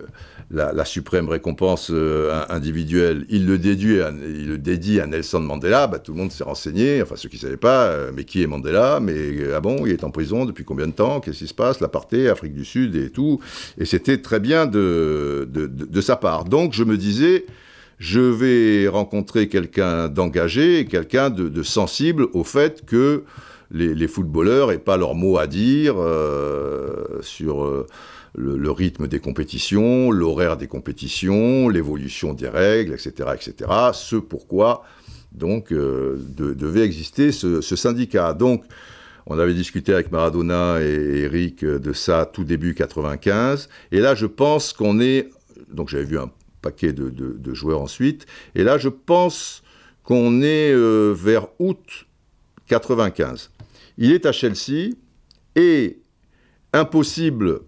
la, suprême récompense euh, individuelle, il le, dédie à Nelson Mandela, bah, tout le monde s'est renseigné, enfin ceux qui ne savaient pas, euh, mais qui est Mandela Mais ah bon, il est en prison depuis combien de temps Qu'est-ce qui se passe L'apartheid, Afrique du Sud et tout. Et c'était très bien de, de, sa part. Donc je me disais, je vais rencontrer quelqu'un d'engagé, quelqu'un de, sensible au fait que les, footballeurs n'aient pas leur mot à dire euh, sur le, rythme des compétitions, l'horaire des compétitions, l'évolution des règles, etc., etc. Ce pourquoi donc euh, devait exister ce, syndicat. Donc, on avait discuté avec Maradona et Eric de ça tout début 95, et là, je pense qu'on est. Donc, j'avais vu un paquet de, joueurs ensuite, et là, je pense qu'on est euh, vers août 95. Il est à Chelsea et impossible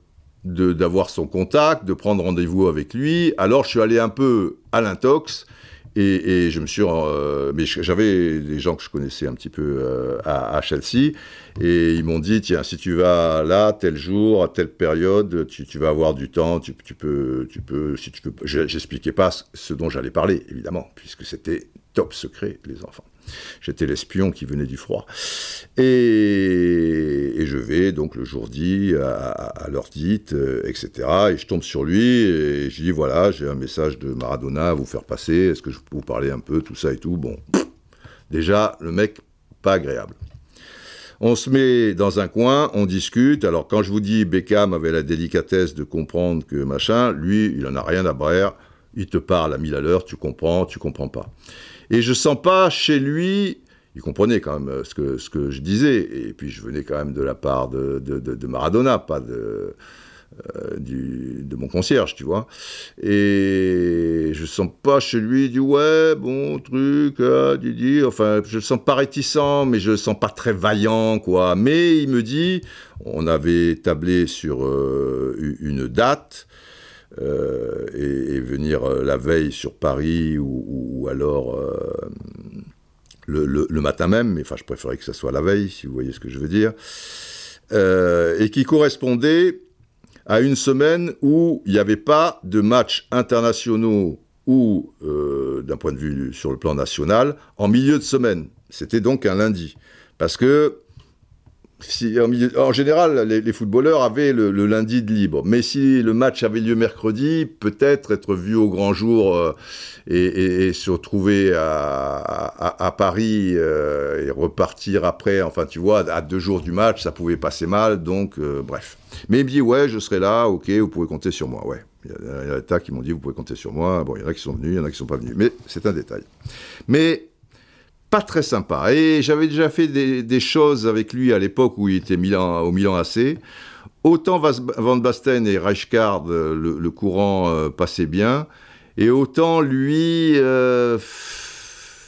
d'avoir son contact, de prendre rendez-vous avec lui. Alors je suis allé un peu à l'intox et, je me suis, euh, mais j'avais des gens que je connaissais un petit peu euh, à, Chelsea et ils m'ont dit tiens si tu vas là tel jour à telle période tu, vas avoir du temps tu, peux tu peux si tu peux j'expliquais pas ce dont j'allais parler évidemment puisque c'était top secret les enfants J'étais l'espion qui venait du froid. Et, donc le jour dit, à, l'heure dite, euh, etc. Et je tombe sur lui et je dis voilà, j'ai un message de Maradona à vous faire passer. Est-ce que je peux vous parler un peu, tout ça et tout? Bon, déjà, le mec, pas agréable. On se met dans un coin, on discute. Alors quand je vous dis Beckham avait la délicatesse de comprendre que machin, lui, il en a rien à brère. Il te parle à mille à l'heure, tu comprends, tu comprends pas. Et je sens pas chez lui, il comprenait quand même euh, ce que, ce que je disais, et puis je venais quand même de la part de, de, Maradona, pas de, euh, du, de mon concierge, tu vois. Et je sens pas chez lui du ouais, bon truc, ah, Didi, enfin, je le sens pas réticent, mais je le sens pas très vaillant, quoi. Mais il me dit, on avait tablé sur euh, une date, euh, et, venir euh, la veille sur Paris ou, alors euh, le, matin même, mais enfin je préférais que ça soit la veille, si vous voyez ce que je veux dire, et qui correspondait à une semaine où il n'y avait pas de matchs internationaux ou d'un point de vue sur le plan national en milieu de semaine. C'était donc un lundi. Parce que en, général, les, footballeurs avaient le, lundi de libre. Mais si le match avait lieu mercredi, peut-être être vu au grand jour euh, et, se retrouver à, Paris euh, et repartir après, enfin tu vois, à deux jours du match, ça pouvait passer mal. Donc, euh, bref. Mais il me dit, ouais, je serai là, ok, vous pouvez compter sur moi. Ouais. Il y a, des tas qui m'ont dit, vous pouvez compter sur moi. Bon, il y en a qui sont venus, il y en a qui ne sont pas venus. Mais c'est un détail. Mais pas très sympa. Et j'avais déjà fait des, choses avec lui à l'époque où il était au Milan AC. Autant Van Basten et Rijkaard, euh, le, courant euh, passait bien, et autant lui, euh,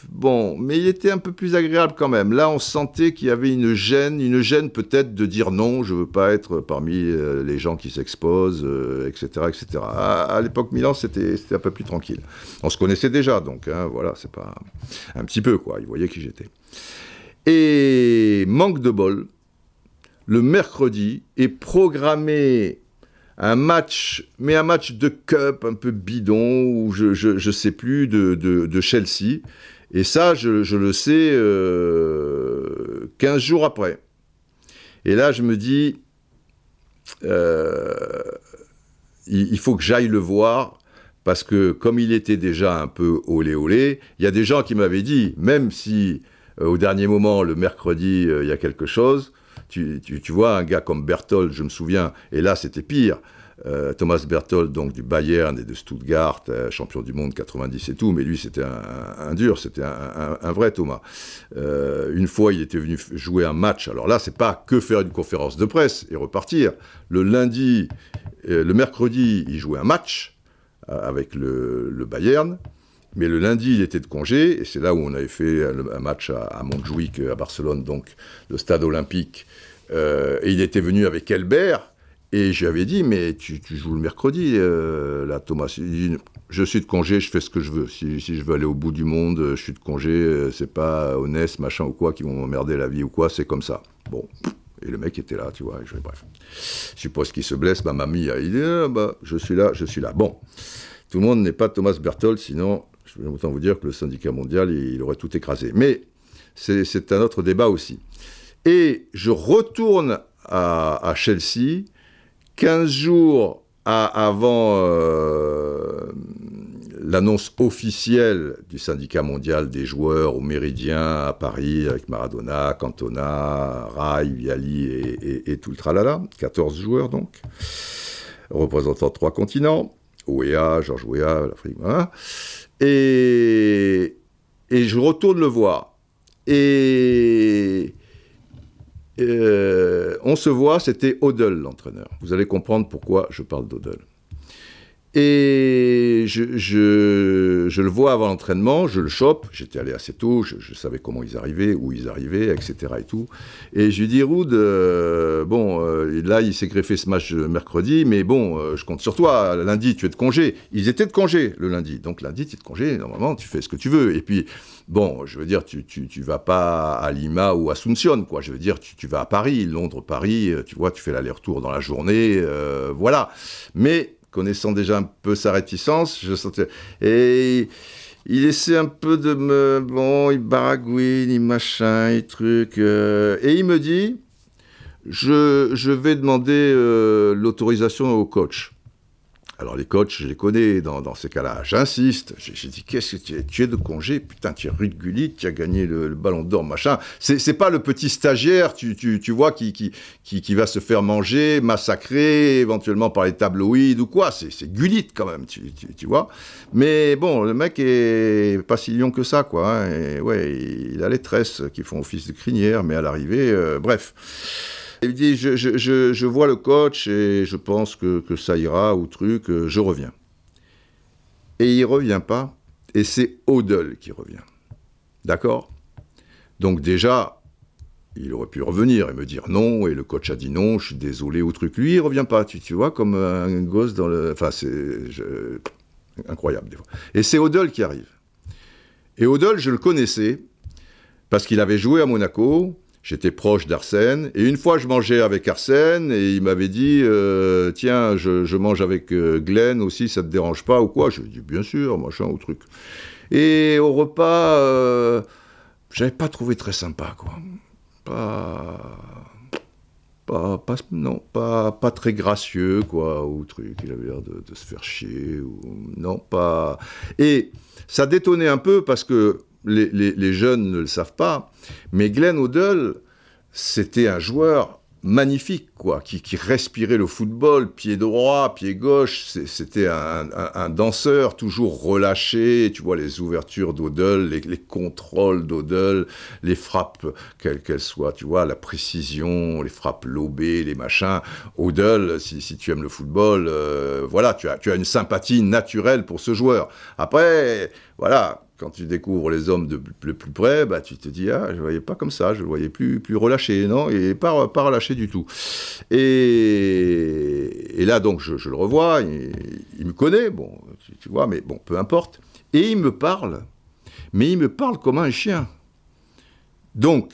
Bon, mais il était un peu plus agréable quand même. Là, on sentait qu'il y avait une gêne, une gêne peut-être de dire non, je veux pas être parmi euh, les gens qui s'exposent, etc., euh, etc. À, l'époque Milan, c'était un peu plus tranquille. On se connaissait déjà, donc hein, voilà, c'est pas un petit peu quoi. Il voyait qui j'étais. Et manque de bol, le mercredi est programmé un match, mais un match de cup un peu bidon, ou je, je, sais plus, de Chelsea. Et ça, je, le sais euh, 15 jours après. Et là, je me dis, euh, il, faut que j'aille le voir, parce que comme il était déjà un peu olé olé, il y a des gens qui m'avaient dit, même si euh, au dernier moment, le mercredi, euh, il y a quelque chose, tu, tu, vois, un gars comme Berthold, je me souviens, et là c'était pire, euh, Thomas Berthold, donc du Bayern et de Stuttgart, euh, champion du monde 90 et tout, mais lui c'était un, dur, c'était un, vrai Thomas. Euh, une fois, il était venu jouer un match. Alors là, c'est pas que faire une conférence de presse et repartir. Le lundi, le mercredi, il jouait un match avec le, Bayern. Mais le lundi, il était de congé, et c'est là où on avait fait un match à, à Montjuic, à Barcelone, donc le stade olympique. et il était venu avec Elbert, et j'avais dit, mais tu, joues le mercredi, euh, là, Thomas. Il dit, je suis de congé, je fais ce que je veux. Si, je veux aller au bout du monde, je suis de congé, euh, c'est pas honnête, machin ou quoi, qui vont m'emmerder la vie ou quoi, c'est comme ça. Bon. Et le mec était là, tu vois. je, bref. Je suppose qu'il se blesse. Ma mamie a dit ah, bah, Je suis là, je suis là. Bon. Tout le monde n'est pas Thomas Berthold, sinon, je vais autant vous dire que le syndicat mondial, il, aurait tout écrasé. Mais c'est un autre débat aussi. Et je retourne à, Chelsea 15 jours avant euh, l'annonce officielle du syndicat mondial des joueurs au Méridien à Paris avec Maradona, Cantona, Rai, Viali et, tout le tralala. 14 joueurs donc, représentant trois continents. Ouéa, Georges Ouéa, l'Afrique. Et, et je retourne le voir. Et on se voit, c'était Odell, l'entraîneur. Vous allez comprendre pourquoi je parle d'Odell. Et je, je, le vois avant l'entraînement, je le chope, j'étais allé assez tôt, je, savais comment ils arrivaient, où ils arrivaient, etc. Et, tout. et je lui dis, Roud, euh, bon, euh, là, il s'est greffé ce match mercredi, mais bon, euh, je compte sur toi, lundi, tu es de congé. Ils étaient de congé le lundi, donc lundi, tu es de congé, normalement, tu fais ce que tu veux. Et puis, bon, je veux dire, tu, tu, tu vas pas à Lima ou à Asuncion, quoi. Je veux dire, tu, tu vas à Paris, Londres, Paris, tu vois, tu fais l'aller-retour dans la journée, voilà. Mais connaissant déjà un peu sa réticence, je sentais. Et il essaie un peu de me. Bon, il baragouine, il machin, il truc. Euh, et il me dit je, je vais demander euh, l'autorisation au coach. Alors les coachs, je les connais dans, ces cas-là. J'insiste. J'ai dit, qu'est-ce que tu es de congé? Putain, tu es Rude Gullit, tu as gagné le, ballon d'or, machin. C'est pas le petit stagiaire, tu, tu, tu vois, qui, qui, qui, va se faire manger, massacrer, éventuellement par les tabloïds ou quoi. C'est Gullit quand même, tu, tu, vois. Mais bon, le mec est pas si lion que ça, quoi. Hein. Ouais, il a les tresses qui font office de crinière, mais à l'arrivée, euh, bref. Il dit je, je, je, vois le coach et je pense que, que, ça ira ou truc, euh, je reviens. Et il revient pas, et c'est Odell qui revient. D'accord? Donc déjà, il aurait pu revenir et me dire non, et le coach a dit non, je suis désolé ou truc. Lui, il revient pas, tu, tu vois, comme un gosse dans le. Enfin, c'est incroyable des fois. Et c'est Odell qui arrive. Et Odell, je le connaissais parce qu'il avait joué à Monaco J'étais proche d'Arsène. Et une fois, je mangeais avec Arsène et il m'avait dit euh, Tiens, je, mange avec euh, Glenn aussi, ça te dérange pas ou quoi? Je lui ai dit Bien sûr, machin ou truc. Et au repas, euh, j'avais pas trouvé très sympa, quoi. Pas. Pas, pas, non, pas, pas très gracieux, quoi, ou truc. Il avait l'air de, de se faire chier, ou. Non, pas. Et ça détonnait un peu parce que les, jeunes ne le savent pas, mais Glenn Odell, c'était un joueur magnifique, quoi, qui, respirait le football, pied droit, pied gauche. C'était un, danseur toujours relâché. Tu vois les ouvertures d'Odell, les, contrôles d'Odell, les frappes, quelles qu'elles soient, tu vois, la précision, les frappes lobées, les machins. Odell, si, tu aimes le football, euh, voilà, tu as, une sympathie naturelle pour ce joueur. Après, voilà, quand tu découvres les hommes de plus, plus près, bah, tu te dis, ah, je ne voyais pas comme ça, je le voyais plus, plus relâché, non Et pas relâché du tout. Et, là, donc, je, le revois, il, me connaît, bon, tu, vois, mais bon, peu importe. Et il me parle, mais il me parle comme un chien. Donc,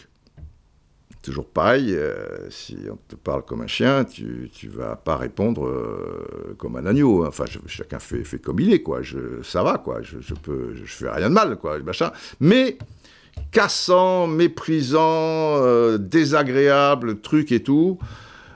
toujours pareil, euh, si on te parle comme un chien, tu ne vas pas répondre euh, comme un agneau. Enfin, chacun fait, comme il est, quoi. Ça va, quoi. Je, je fais rien de mal, quoi, machin. Mais cassant, méprisant, euh, désagréable, truc et tout.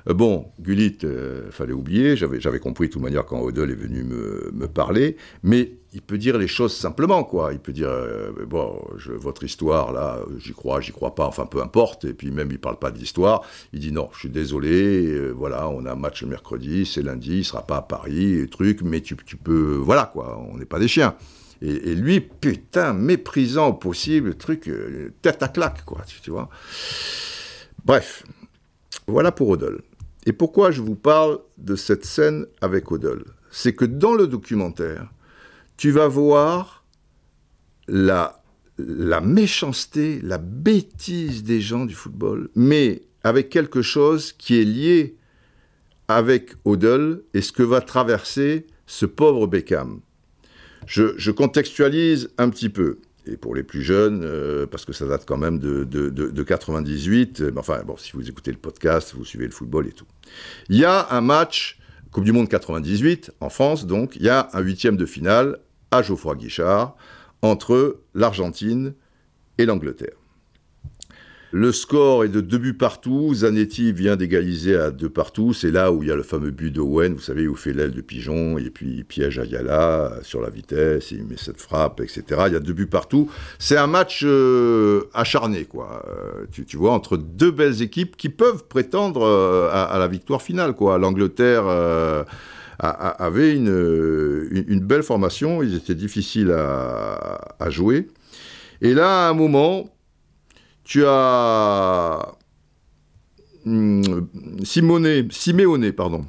Euh, bon, Gullit, euh, fallait oublier, j'avais compris de toute manière quand Odell est venu me, parler, mais il peut dire les choses simplement, quoi. Il peut dire, euh, bon, votre histoire, là, j'y crois, j'y crois pas, enfin, peu importe, et puis même, il parle pas de l'histoire, il dit, non, je suis désolé, voilà, on a un match le mercredi, c'est lundi, il sera pas à Paris, et truc, mais tu, peux, voilà, quoi, on n'est pas des chiens. Et, lui, putain, méprisant au possible, truc, tête à claque, quoi, tu, vois. Bref, voilà pour Odell. Et pourquoi je vous parle de cette scène avec Odell C'est que dans le documentaire, tu vas voir la, méchanceté, la bêtise des gens du football, mais avec quelque chose qui est lié avec Odell et ce que va traverser ce pauvre Beckham. Je contextualise un petit peu. Et pour les plus jeunes, euh, parce que ça date quand même de, de, de, 98, euh, enfin bon, si vous écoutez le podcast, vous suivez le football et tout. Il y a un match, Coupe du Monde 98, en France donc, il y a un huitième de finale à Geoffroy Guichard entre l'Argentine et l'Angleterre. Le score est de deux buts partout. Zanetti vient d'égaliser à deux partout. C'est là où il y a le fameux but d'Owen, vous savez, où il fait l'aile de pigeon, et puis il piège Ayala sur la vitesse, il met cette frappe, etc. Il y a deux buts partout. C'est un match euh, acharné, quoi. Euh, tu, vois, entre deux belles équipes qui peuvent prétendre euh, à, la victoire finale, quoi. L'Angleterre avait une, belle formation, ils étaient difficiles à jouer. Et là, à un moment, tu as hmm, Simone, Simeone, pardon,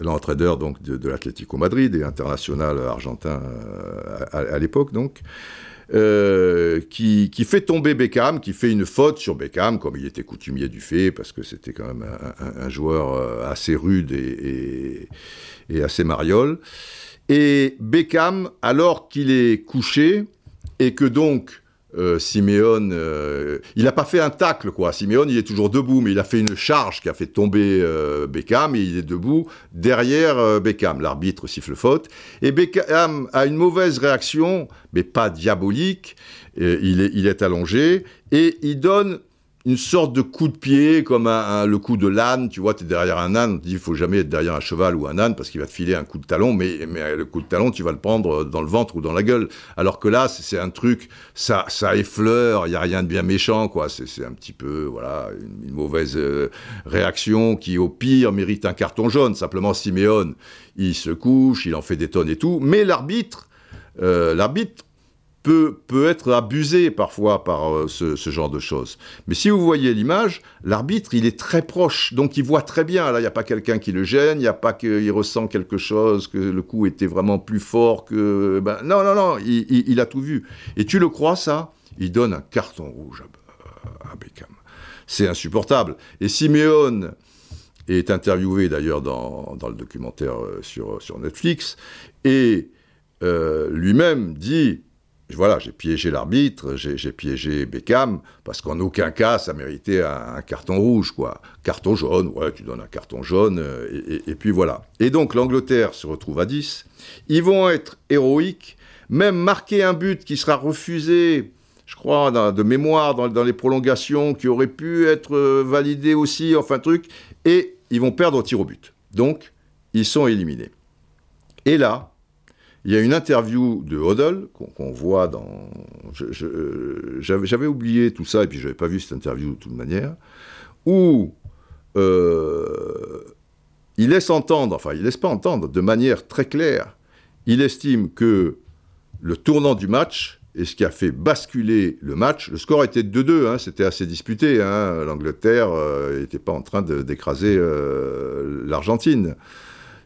l'entraîneur donc de, l'Atlético Madrid et international argentin euh, à, l'époque donc. Euh, qui, fait tomber Beckham, qui fait une faute sur Beckham, comme il était coutumier du fait, parce que c'était quand même un, joueur euh, assez rude et, et, assez mariole. Et Beckham, alors qu'il est couché, et que donc euh, Simeone, euh, il n'a pas fait un tacle, quoi. Simeone, il est toujours debout, mais il a fait une charge qui a fait tomber euh, Beckham, et il est debout derrière Beckham. L'arbitre siffle faute. Et Beckham a une mauvaise réaction, mais pas diabolique. il, est, il est allongé, et il donne une sorte de coup de pied, comme le coup de l'âne, tu vois, tu es derrière un âne, on te dit, il faut jamais être derrière un cheval ou un âne, parce qu'il va te filer un coup de talon, mais, mais le coup de talon, tu vas le prendre dans le ventre ou dans la gueule. Alors que là, c'est un truc, ça, ça effleure, il y a rien de bien méchant, quoi. C'est un petit peu, voilà, une, mauvaise euh, réaction qui, au pire, mérite un carton jaune. Simplement, Siméon, il se couche, il en fait des tonnes et tout, mais l'arbitre, euh, l'arbitre peut, peut être abusé parfois par euh, ce, genre de choses. Mais si vous voyez l'image, l'arbitre, il est très proche, donc il voit très bien. Là, il n'y a pas quelqu'un qui le gêne, il n'y a pas qu'il ressent quelque chose, que le coup était vraiment plus fort que... Ben, non, non, non, il, a tout vu. Et tu le crois, ça? Il donne un carton rouge à, Beckham. C'est insupportable. Et Simeone est interviewé d'ailleurs dans, le documentaire euh, sur, sur Netflix, et euh, lui-même dit voilà, j'ai piégé l'arbitre, j'ai piégé Beckham, parce qu'en aucun cas ça méritait un, carton rouge, quoi. Carton jaune, ouais, tu donnes un carton jaune, euh, et, puis voilà. Et donc l'Angleterre se retrouve à 10. Ils vont être héroïques, même marquer un but qui sera refusé, je crois, de mémoire dans, les prolongations, qui aurait pu être euh, validé aussi, enfin truc, et ils vont perdre au tir au but. Donc, ils sont éliminés. Et là, il y a une interview de Hodel qu'on voit dans. J'avais oublié tout ça et puis je n'avais pas vu cette interview de toute manière, où euh, il laisse entendre, enfin il laisse pas entendre, de manière très claire, il estime que le tournant du match et ce qui a fait basculer le match, le score était de 2-2, hein, c'était assez disputé, hein, l'Angleterre n'était euh, pas en train d'écraser euh, l'Argentine,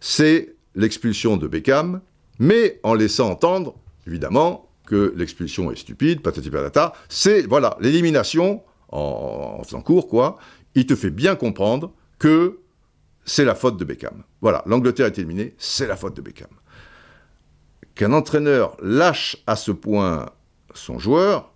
c'est l'expulsion de Beckham mais en laissant entendre, évidemment, que l'expulsion est stupide, patati patata. C'est, voilà, l'élimination, en, faisant court, quoi, il te fait bien comprendre que c'est la faute de Beckham. Voilà, l'Angleterre est éliminée, c'est la faute de Beckham. Qu'un entraîneur lâche à ce point son joueur,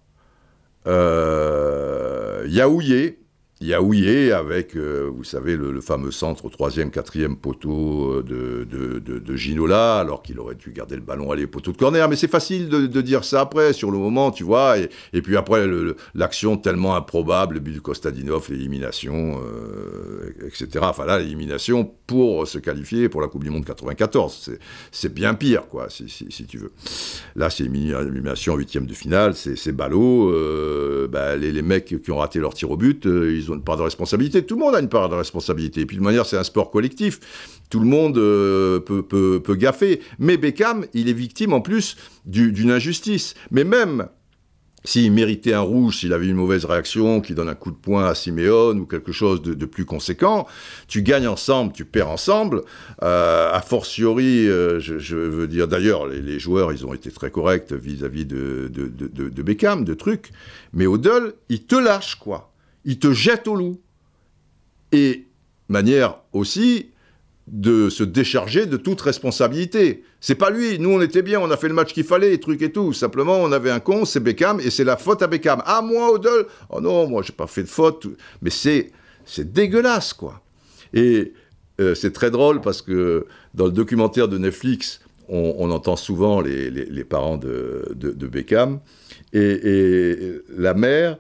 euh, Yaouye, Yaouye avec, euh, vous savez, le, fameux centre au troisième, quatrième poteau euh, de, de, de, Ginola, alors qu'il aurait dû garder le ballon aller au poteau de corner. Mais c'est facile de, dire ça après, sur le moment, tu vois. Et, puis après, l'action tellement improbable, le but du Kostadinov, l'élimination, euh, etc. Enfin là, l'élimination pour se qualifier pour la Coupe du Monde 94. C'est bien pire, quoi, si, si, tu veux. Là, c'est élimination en huitième de finale, c'est ballot. Bah, les, les, mecs qui ont raté leur tir au but, ils une part de responsabilité. Tout le monde a une part de responsabilité. Et puis de manière, c'est un sport collectif. Tout le monde euh, peut, peut, peut, gaffer. Mais Beckham, il est victime en plus d'une injustice. Mais même s'il méritait un rouge, s'il avait une mauvaise réaction, qu'il donne un coup de poing à Simeone ou quelque chose de, plus conséquent, tu gagnes ensemble, tu perds ensemble. Euh, a fortiori, euh, je, veux dire, d'ailleurs, les, joueurs, ils ont été très corrects vis-à-vis de, de, de, Beckham, de trucs. Mais Odell, il te lâche, quoi il te jette au loup. Et manière aussi de se décharger de toute responsabilité. C'est pas lui. Nous, on était bien, on a fait le match qu'il fallait, les trucs et tout. Simplement, on avait un con, c'est Beckham, et c'est la faute à Beckham. Ah, moi, Odell Oh non, moi, j'ai pas fait de faute. Mais c'est, dégueulasse, quoi. Et euh, c'est très drôle parce que dans le documentaire de Netflix, on, entend souvent les, parents de, Beckham. Et, la mère,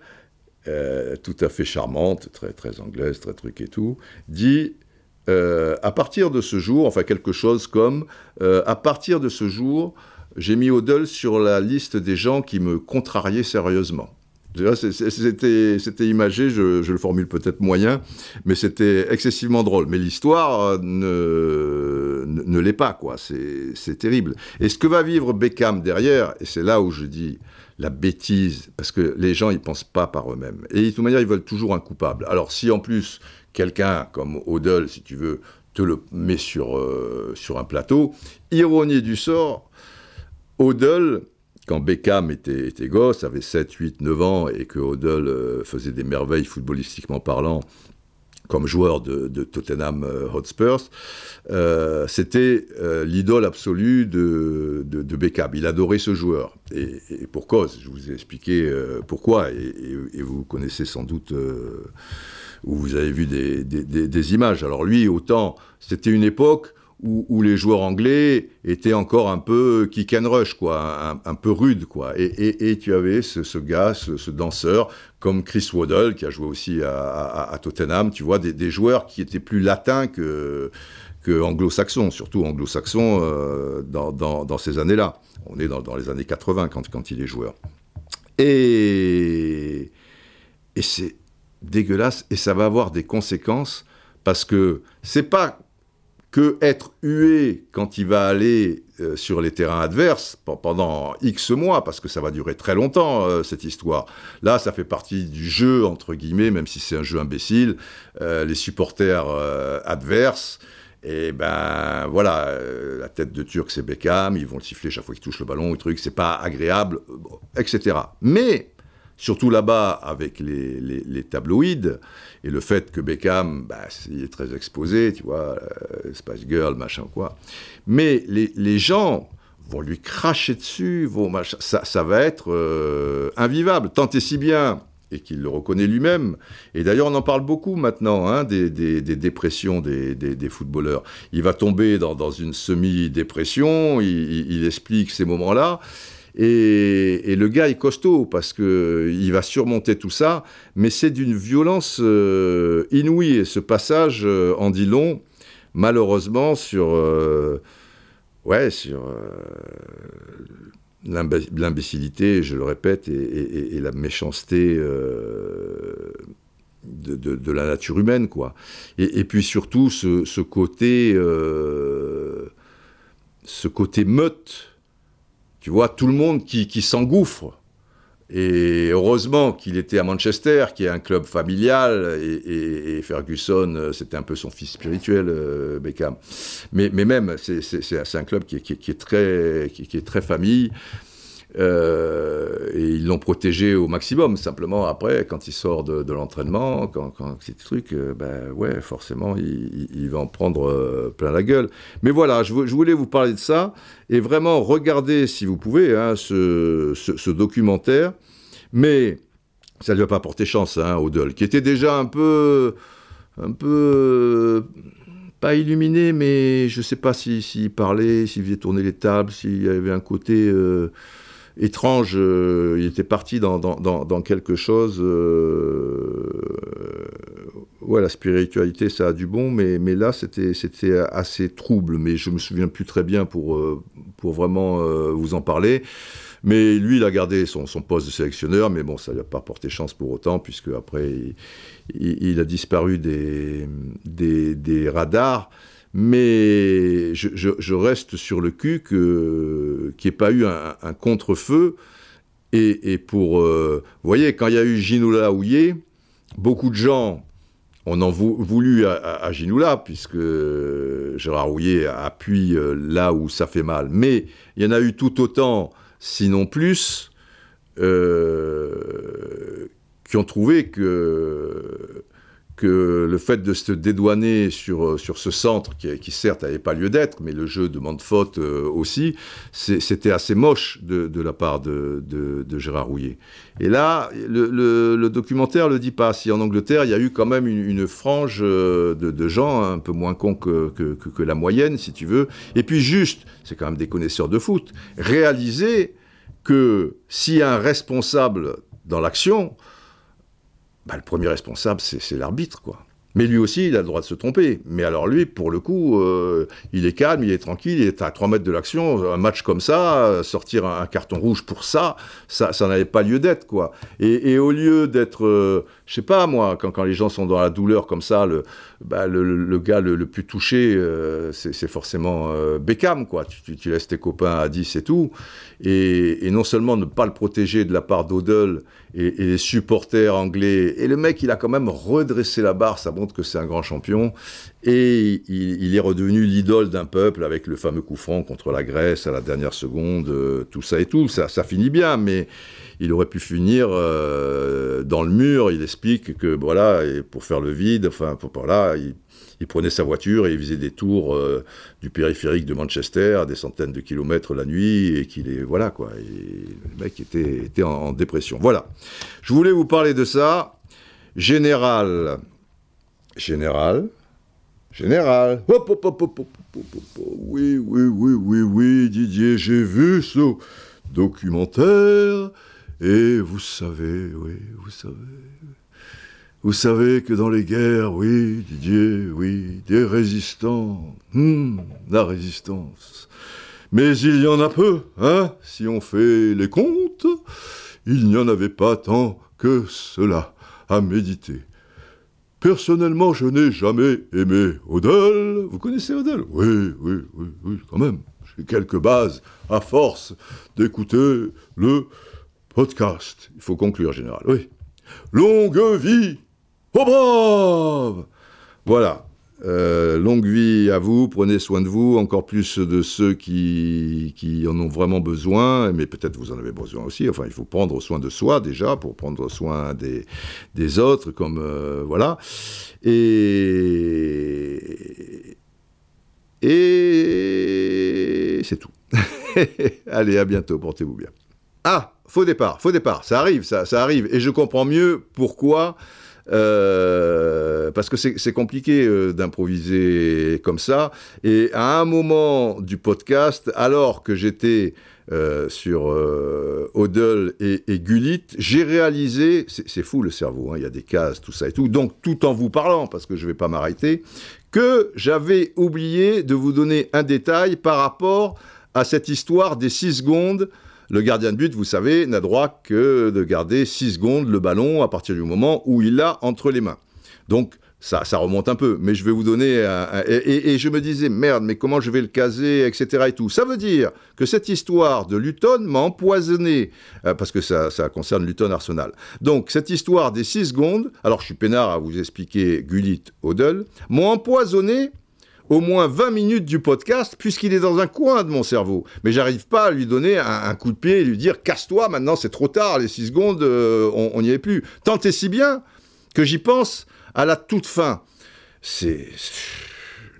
euh, tout à fait charmante, très, très anglaise, très truc et tout, dit euh, à partir de ce jour, enfin quelque chose comme euh, à partir de ce jour, j'ai mis Odell sur la liste des gens qui me contrariaient sérieusement. C'était imagé, je, le formule peut-être moyen, mais c'était excessivement drôle. Mais l'histoire ne, ne, l'est pas, quoi. C'est terrible. Et ce que va vivre Beckham derrière, et c'est là où je dis la bêtise, parce que les gens, ils pensent pas par eux-mêmes. Et de toute manière, ils veulent toujours un coupable. Alors si en plus quelqu'un comme Odell, si tu veux, te le met sur, euh, sur un plateau. Ironie du sort, Odell, quand Beckham était, était gosse, avait 7, 8, 9 ans, et que Odell euh, faisait des merveilles footballistiquement parlant, comme joueur de, Tottenham euh, Hotspurs, c'était l'idole absolue de, de, Beckham. Il adorait ce joueur. Et, pour cause, je vous ai expliqué pourquoi, et, vous connaissez sans doute où vous avez vu des, images. Alors lui, autant, c'était une époque où, les joueurs anglais étaient encore un peu kick and rush, quoi, un, peu rude, quoi. Et, tu avais ce, gars, ce, danseur, comme Chris Waddle, qui a joué aussi à, Tottenham, tu vois, des, joueurs qui étaient plus latins que, anglo-saxons, surtout anglo-saxons euh, dans, ces années-là. On est dans, les années 80 quand, quand il est joueur. Et, et c'est dégueulasse et ça va avoir des conséquences parce que c'est pas que être hué quand il va aller euh, sur les terrains adverses pendant X mois, parce que ça va durer très longtemps, euh, cette histoire. Là, ça fait partie du jeu, entre guillemets, même si c'est un jeu imbécile. Euh, les supporters adverses, et ben voilà, la tête de Turc, c'est Beckham, ils vont le siffler chaque fois qu'il touche le ballon, le truc, c'est pas agréable, etc. Mais surtout là-bas avec les, tabloïds, et le fait que Beckham, bah, il est très exposé, tu vois, euh, Spice Girl, machin quoi. Mais les, gens vont lui cracher dessus, ça, va être euh, invivable, tant et si bien, et qu'il le reconnaît lui-même. Et d'ailleurs, on en parle beaucoup maintenant, hein, des, dépressions des, footballeurs. Il va tomber dans, une semi-dépression, il explique ces moments-là. Et, le gars est costaud parce que il va surmonter tout ça, mais c'est d'une violence euh, inouïe. Et ce passage euh, en dit long, malheureusement, sur, euh, ouais, sur l'imbécilité, je le répète, et, la méchanceté de, la nature humaine, quoi. Et, puis surtout ce côté, ce côté meute tu vois, tout le monde qui, s'engouffre. Et heureusement qu'il était à Manchester, qui est un club familial, et, Ferguson, euh, c'était un peu son fils spirituel, euh, Beckham. Mais, même, c'est un club qui est, très, qui, est très famille. Euh, et ils l'ont protégé au maximum. Simplement, après, quand il sort de, l'entraînement, quand, quand ces trucs, euh, ben ouais, forcément, il, va en prendre euh, plein la gueule. Mais voilà, je, voulais vous parler de ça et vraiment regardez, si vous pouvez, hein, ce, documentaire. Mais ça ne lui a pas porté chance, hein, Odell, qui était déjà un peu, un peu pas illuminé, mais je ne sais pas s'il parlait, s'il faisait tourner les tables, s'il y avait un côté étrange. Euh, il était parti dans, dans, quelque chose. Euh, ouais, la spiritualité, ça a du bon, mais, mais là, c'était assez trouble. Mais je me souviens plus très bien pour, euh, pour vraiment vous en parler. Mais lui, il a gardé son, son, poste de sélectionneur, mais bon, ça lui a pas porté chance pour autant, puisque après, il, a disparu des, des, des radars. Mais je, reste sur le cul qu'il n'y ait pas eu un, contre-feu. Et, pour. Euh, vous voyez, quand il y a eu Ginoula Houillet, beaucoup de gens on en voulu à, Ginoula, puisque Gérard Houillet appuie euh, là où ça fait mal. Mais il y en a eu tout autant, sinon plus, euh, qui ont trouvé que que le fait de se dédouaner sur, euh, sur ce centre, qui, certes n'avait pas lieu d'être, mais le jeu demande faute euh, aussi, c'était assez moche de, de la part de, de, Gérard Rouillet. Et là, le, documentaire le dit pas. Si en Angleterre, il y a eu quand même une, frange euh, de, gens un peu moins cons que, que, que, la moyenne, si tu veux, et puis juste, c'est quand même des connaisseurs de foot, réaliser que a un responsable dans l'action, bah, le premier responsable, c'est l'arbitre, quoi. Mais lui aussi, il a le droit de se tromper. Mais alors lui, pour le coup, euh, il est calme, il est tranquille, il est à 3 mètres de l'action. Un match comme ça, sortir un, carton rouge pour ça, ça, n'avait pas lieu d'être, quoi. Et, au lieu d'être, euh, je sais pas moi, quand, quand, les gens sont dans la douleur comme ça, le, bah, le, gars le, plus touché, euh, c'est forcément euh, Beckham, quoi. Tu, laisses tes copains à 10 et tout. Et, et non seulement ne pas le protéger de la part d'Odell et, et, les supporters anglais. Et le mec, il a quand même redressé la barre, ça montre que c'est un grand champion. Et il, est redevenu l'idole d'un peuple avec le fameux coup franc contre la Grèce à la dernière seconde, euh, tout ça et tout. Ça, ça finit bien, mais il aurait pu finir euh, dans le mur. Il explique que voilà, pour faire le vide, enfin, pour, voilà, il, il, prenait sa voiture et il faisait des tours euh, du périphérique de Manchester, à des centaines de kilomètres la nuit, et qu'il est voilà quoi. Le mec était, était en, en, dépression. Voilà. Je voulais vous parler de ça. Général, général, général. Hop, hop, hop, hop, hop, hop, hop. Oui, oui, oui, oui, oui, Didier, j'ai vu ce documentaire. Et vous savez, oui, vous savez. Vous savez que dans les guerres, oui, Didier, oui, des résistants, hmm, la résistance. Mais il y en a peu, hein, si on fait les comptes, il n'y en avait pas tant que cela à méditer. Personnellement, je n'ai jamais aimé Odell. Vous connaissez Odell Oui, oui, oui, oui, quand même. J'ai quelques bases à force d'écouter le podcast. Il faut conclure, général. Oui. Longue vie braves Voilà. Euh, longue vie à vous, prenez soin de vous, encore plus de ceux qui, en ont vraiment besoin, mais peut-être vous en avez besoin aussi. Enfin, il faut prendre soin de soi déjà pour prendre soin des, des autres, comme euh, voilà. Et et c'est tout. Allez, à bientôt, portez-vous bien. Ah, faux départ, faux départ, ça arrive, ça, ça arrive, et je comprends mieux pourquoi. Euh, parce que c'est compliqué euh, d'improviser comme ça. Et à un moment du podcast, alors que j'étais euh, sur euh, Odell et, et Gullit, j'ai réalisé, c'est fou le cerveau, hein, il y a des cases, tout ça et tout, donc tout en vous parlant, parce que je ne vais pas m'arrêter, que j'avais oublié de vous donner un détail par rapport à cette histoire des 6 secondes le gardien de but, vous savez, n'a droit que de garder 6 secondes le ballon à partir du moment où il l'a entre les mains. Donc, ça, remonte un peu, mais je vais vous donner un, et, je me disais merde, mais comment je vais le caser, etc. Et tout. Ça veut dire que cette histoire de Luton m'a empoisonné euh, parce que ça, concerne Luton Arsenal. Donc cette histoire des 6 secondes, alors je suis peinard à vous expliquer Gullit, Odell, m'ont empoisonné au moins 20 minutes du podcast, puisqu'il est dans un coin de mon cerveau. Mais j'arrive pas à lui donner un, coup de pied et lui dire casse-toi, maintenant c'est trop tard, les 6 secondes, euh, on n'y est plus. Tant et si bien que j'y pense à la toute fin. C'est.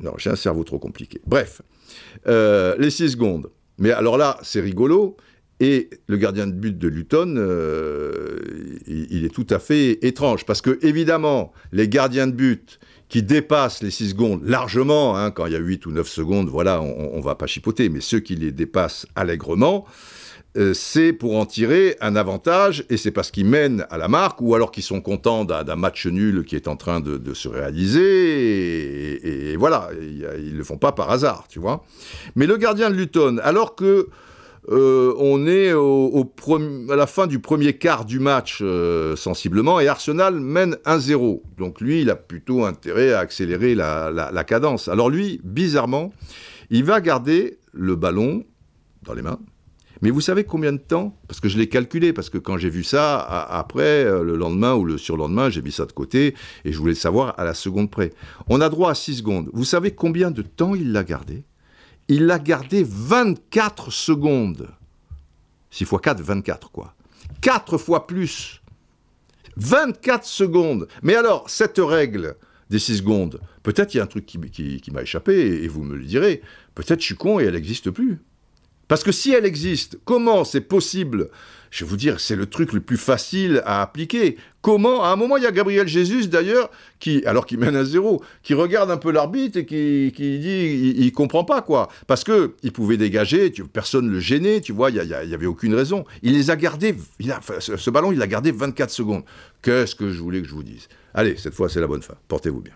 Non, j'ai un cerveau trop compliqué. Bref, euh, les 6 secondes. Mais alors là, c'est rigolo. Et le gardien de but de Luton, euh, il, est tout à fait étrange. Parce que, évidemment, les gardiens de but qui dépassent les 6 secondes largement, hein, quand il y a 8 ou 9 secondes, voilà, on ne va pas chipoter, mais ceux qui les dépassent allègrement, euh, c'est pour en tirer un avantage, et c'est parce qu'ils mènent à la marque, ou alors qu'ils sont contents d'un match nul qui est en train de, de se réaliser, et, et voilà, ils ne le font pas par hasard, tu vois. Mais le gardien de Luton, alors que euh, on est à la fin du premier quart du match euh, sensiblement et Arsenal mène 1-0. Donc lui, il a plutôt intérêt à accélérer la, cadence. Alors lui, bizarrement, il va garder le ballon dans les mains. Mais vous savez combien de temps? Parce que je l'ai calculé, parce que quand j'ai vu ça, après, euh, le lendemain ou le surlendemain, j'ai mis ça de côté et je voulais le savoir à la seconde près. On a droit à 6 secondes. Vous savez combien de temps il l'a gardé? Il l'a gardé 24 secondes. 6 fois 4, 24, quoi. 4 fois plus. 24 secondes. Mais alors, cette règle des 6 secondes, peut-être il y a un truc qui, m'a échappé, et vous me le direz, peut-être je suis con et elle n'existe plus. Parce que si elle existe, comment c'est possible Je vais vous dire, c'est le truc le plus facile à appliquer. Comment À un moment, il y a Gabriel Jesus, d'ailleurs, qui, alors qu'il mène à zéro, qui regarde un peu l'arbitre et qui, dit, il, ne comprend pas, quoi. Parce que il pouvait dégager, tu, personne le gênait, tu vois, il n'y avait aucune raison. Il les a gardés, il a, ce ballon, il l'a gardé 24 secondes. Qu'est-ce que je voulais que je vous dise? Allez, cette fois, c'est la bonne fin. Portez-vous bien.